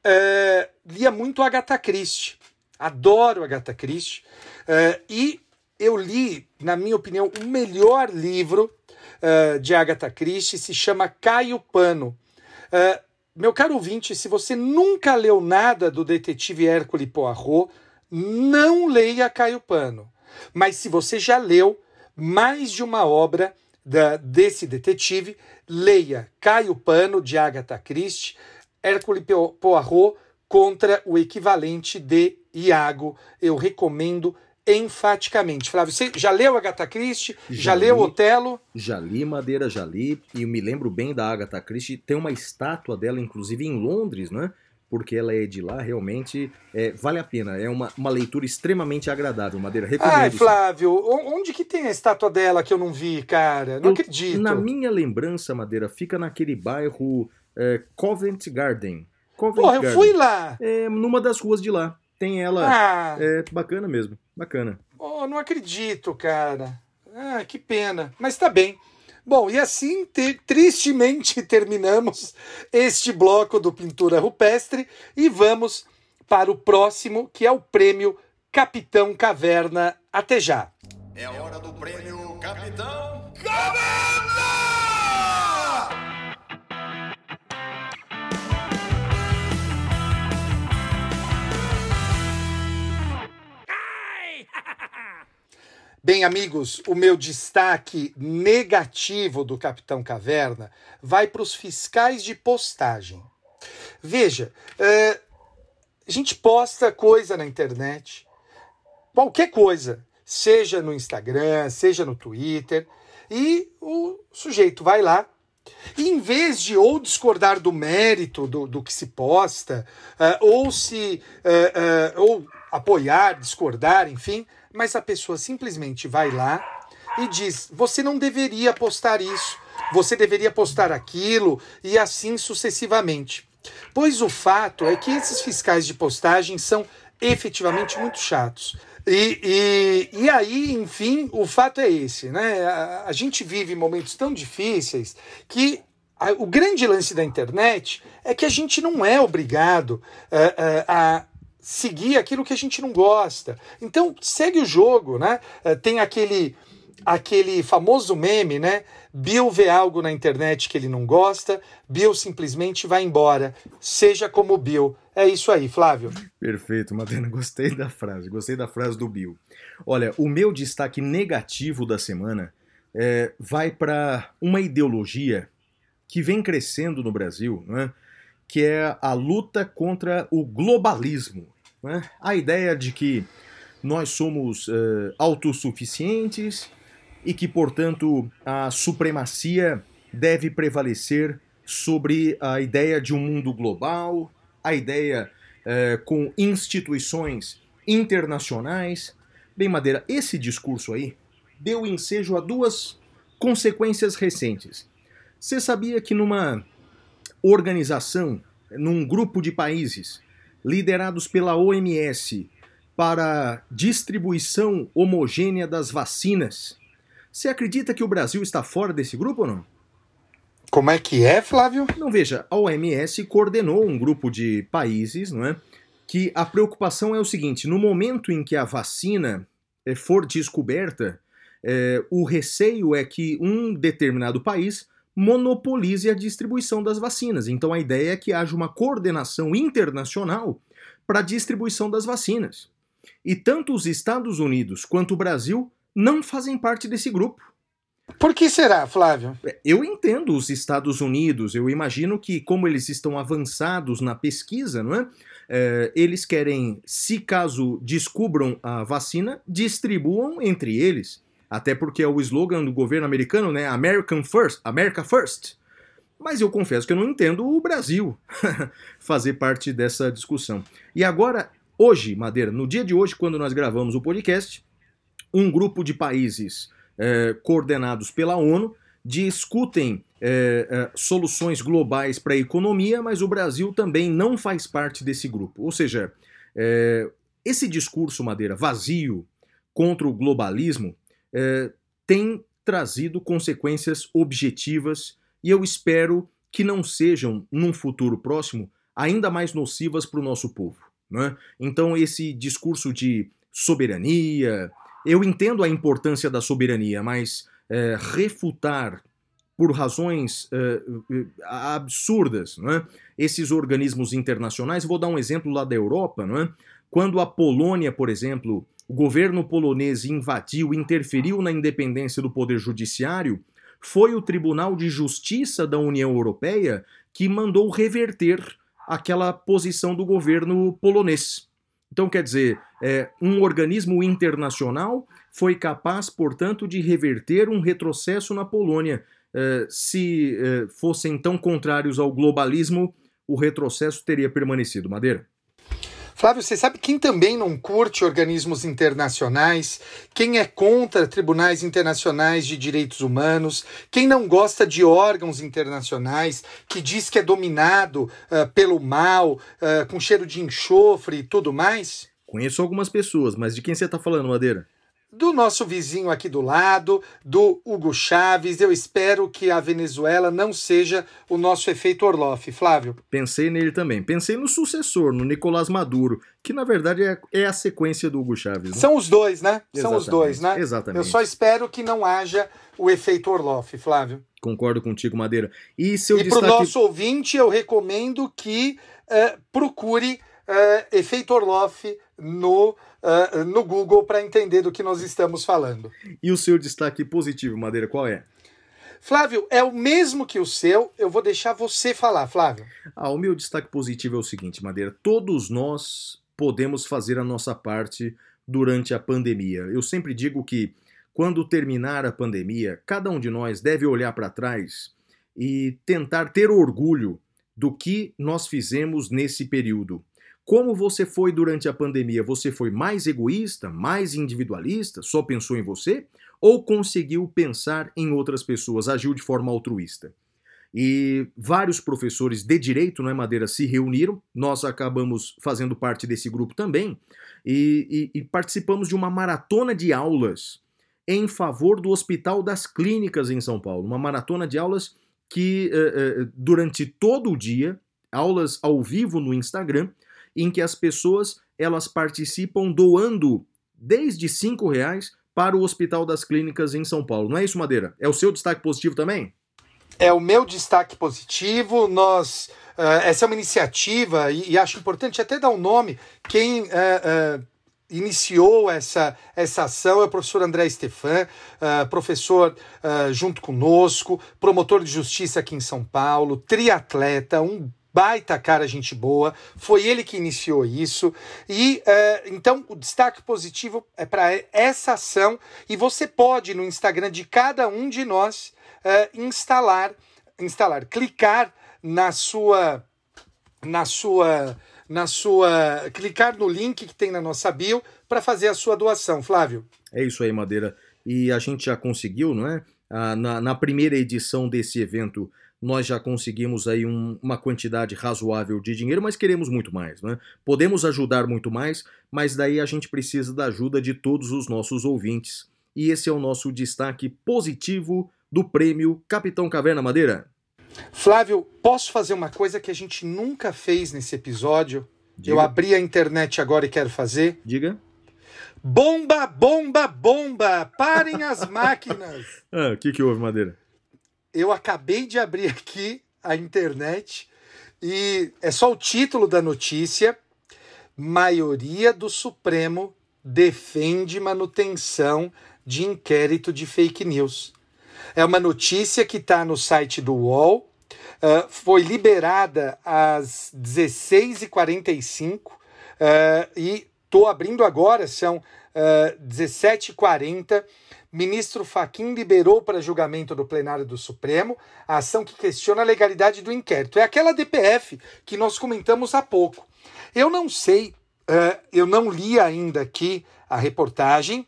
eh, lia muito Agatha Christie. Adoro Agatha Christie. Eh, e eu li, na minha opinião, o melhor livro eh, de Agatha Christie, se chama Caio Pano. Meu caro ouvinte, se você nunca leu nada do detetive Hércule Poirot, não leia Caio Pano. Mas se você já leu mais de uma obra da- desse detetive, leia Caio Pano, de Agatha Christie, Hércule Po- Poirot contra o equivalente de Iago. Eu recomendo enfaticamente. Flávio, você já leu Agatha Christie? Já, Já leu li. Otelo? Já li Madeira, já li, e eu me lembro bem da Agatha Christie. Tem uma estátua dela, inclusive, em Londres, né? Porque ela é de lá, realmente é, vale a pena. É uma, uma leitura extremamente agradável, Madeira. Recomendo. Ai. Flávio, onde que tem a estátua dela que eu não vi, cara? Não Eu- acredito. Na minha lembrança, Madeira, fica naquele bairro é, Covent Garden. Covent Porra, eu Garden. fui lá. É, numa das ruas de lá. Tem ela. Ah, É bacana mesmo. Bacana. oh, não acredito, cara. Ah, que pena. Mas tá bem. Bom, e assim, te- tristemente, terminamos este bloco do Pintura Rupestre e vamos para o próximo, que é o prêmio Capitão Caverna. Até já. É a hora do prêmio Capitão Bem, amigos, o meu destaque negativo do Capitão Caverna vai para os fiscais de postagem. Veja, é, a gente posta coisa na internet, qualquer coisa, seja no Instagram, seja no Twitter, e o sujeito vai lá e em vez de ou discordar do mérito do, do que se posta, eh, ou se eh, eh, ou apoiar, discordar, enfim, mas a pessoa simplesmente vai lá e diz: você não deveria postar isso, você deveria postar aquilo, e assim sucessivamente. Pois o fato é que esses fiscais de postagem são efetivamente muito chatos. E, e, e aí, enfim, o fato é esse, né? A, a gente vive momentos tão difíceis que a- o grande lance da internet é que a gente não é obrigado eh, eh, a seguir aquilo que a gente não gosta. Então, segue o jogo, né? Eh, Tem aquele aquele famoso meme, né? Bill vê algo na internet que ele não gosta, Bill simplesmente vai embora. Seja como Bill. É isso aí, Flávio. Perfeito, Madeira. Gostei da frase. Gostei da frase do Bill. Olha, o meu destaque negativo da semana é, vai para uma ideologia que vem crescendo no Brasil, né? que é a luta contra o globalismo. Né? A ideia de que nós somos uh, autossuficientes e que, portanto, a supremacia deve prevalecer sobre a ideia de um mundo global, a ideia uh, com instituições internacionais. Bem, Madeira, esse discurso aí deu ensejo a duas consequências recentes. Você sabia que numa organização, num grupo de países liderados pela OMS para distribuição homogênea das vacinas, você acredita que o Brasil está fora desse grupo ou não? Como é que é, Flávio? Não, veja, a OMS coordenou um grupo de países, não é? Que a preocupação é o seguinte: no momento em que a vacina eh, for descoberta, é, o receio é que um determinado país monopolize a distribuição das vacinas. Então a ideia é que haja uma coordenação internacional para a distribuição das vacinas. E tanto os Estados Unidos quanto o Brasil não fazem parte desse grupo. Por que será, Flávio? É, eu entendo os Estados Unidos, eu imagino que, como eles estão avançados na pesquisa, não é? é eles querem, se caso descubram a vacina, distribuam entre eles. Até porque é o slogan do governo americano, né? American First, America First. Mas eu confesso que eu não entendo o Brasil fazer parte dessa discussão. E agora, hoje, Madeira, no dia de hoje, quando nós gravamos o podcast, um grupo de países é, coordenados pela ONU discutem é, é, soluções globais para a economia, mas o Brasil também não faz parte desse grupo. Ou seja, esse discurso, Madeira, vazio contra o globalismo, tem trazido consequências objetivas e eu espero que não sejam, num futuro próximo, ainda mais nocivas para o nosso povo. Né? Então, esse discurso de soberania, eu entendo a importância da soberania, mas é, refutar por razões é, absurdas né? esses organismos internacionais, vou dar um exemplo lá da Europa, né? quando a Polônia, por exemplo, o governo polonês invadiu, interferiu na independência do poder judiciário, foi o Tribunal de Justiça da União Europeia que mandou reverter aquela posição do governo polonês. Então, quer dizer, é, um organismo internacional foi capaz, portanto, de reverter um retrocesso na Polônia. É, se é, fossem tão contrários ao globalismo, o retrocesso teria permanecido. Madeira? Flávio, você sabe quem também não curte organismos internacionais? Quem é contra tribunais internacionais de direitos humanos? Quem não gosta de órgãos internacionais? Que diz que é dominado uh, pelo mal, uh, com cheiro de enxofre e tudo mais? Conheço algumas pessoas, mas de quem você está falando, Madeira? Do nosso vizinho aqui do lado, do Hugo Chaves. Eu espero que a Venezuela não seja o nosso efeito Orloff, Flávio. Pensei nele também. Pensei no sucessor, no Nicolás Maduro, que na verdade é, é a sequência do Hugo Chaves. Né? São os dois, né? Exatamente, São os dois, né? Exatamente. Eu só espero que não haja o efeito Orloff, Flávio. Concordo contigo, Madeira. E seu e destaque... para o nosso ouvinte, eu recomendo que uh, procure uh, efeito Orloff no uh, no Google para entender do que nós estamos falando. E o seu destaque positivo, Madeira, qual é? Flávio, é o mesmo que o seu, eu vou deixar você falar, Flávio. Ah, o meu destaque positivo é o seguinte, Madeira: todos nós podemos fazer a nossa parte durante a pandemia. Eu sempre digo que quando terminar a pandemia, cada um de nós deve olhar para trás e tentar ter orgulho do que nós fizemos nesse período. Como você foi durante a pandemia? Você foi mais egoísta, mais individualista, só pensou em você? Ou conseguiu pensar em outras pessoas, agiu de forma altruísta? E vários professores de direito, não é Madeira, se reuniram, nós acabamos fazendo parte desse grupo também, e, e, e participamos de uma maratona de aulas em favor do Hospital das Clínicas em São Paulo. Uma maratona de aulas que, uh, uh, durante todo o dia, aulas ao vivo no Instagram, em que as pessoas elas participam doando desde cinco reais para o Hospital das Clínicas em São Paulo. Não é isso, Madeira? É o seu destaque positivo também? É o meu destaque positivo. Nós uh, essa é uma iniciativa e, e, acho importante até dar um nome. Quem uh, uh, iniciou essa, essa ação é o professor André Stefan, uh, professor uh, junto conosco, promotor de justiça aqui em São Paulo, triatleta, um baita cara, gente boa. Foi ele que iniciou isso. E eh, então o destaque positivo é para essa ação. E você pode, no Instagram de cada um de nós, eh, instalar, instalar, clicar na sua. Na sua na sua. clicar no link que tem na nossa bio para fazer a sua doação, Flávio. É isso aí, Madeira. E a gente já conseguiu, não é? Ah, na, na, primeira edição desse evento, nós já conseguimos aí um, uma quantidade razoável de dinheiro, mas queremos muito mais, né? Podemos ajudar muito mais, mas daí a gente precisa da ajuda de todos os nossos ouvintes. E esse é o nosso destaque positivo do prêmio Capitão Caverna Madeira. Flávio, posso fazer uma coisa que a gente nunca fez nesse episódio? Diga. Eu abri a internet agora e quero fazer. Diga. Bomba, bomba, bomba! Parem as máquinas! Ah, o que, que houve, Madeira? Eu acabei de abrir aqui a internet e é só o título da notícia. Maioria do Supremo defende manutenção de inquérito de fake news. É uma notícia que está no site do UOL, uh, foi liberada às 16h45 uh, e estou abrindo agora, são uh, 17h40. Ministro Faquim liberou para julgamento do plenário do Supremo a ação que questiona a legalidade do inquérito. É aquela DPF que nós comentamos há pouco. Eu não sei, uh, eu não li ainda aqui a reportagem,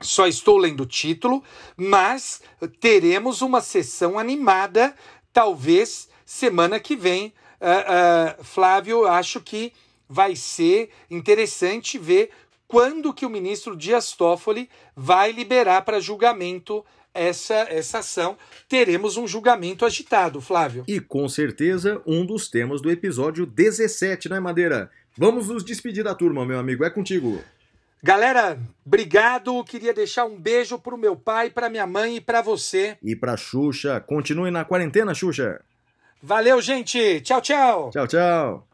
só estou lendo o título, mas teremos uma sessão animada, talvez semana que vem. Uh, uh, Flávio, acho que vai ser interessante ver quando que o ministro Dias Toffoli vai liberar para julgamento essa, essa ação. Teremos um julgamento agitado, Flávio. E com certeza um dos temas do episódio 17, né, Madeira? Vamos nos despedir da turma, meu amigo. É contigo. Galera, obrigado. Queria deixar um beijo pro meu pai, pra minha mãe e pra você. E pra Xuxa. Continue na quarentena, Xuxa. Valeu, gente. Tchau, tchau. Tchau, tchau.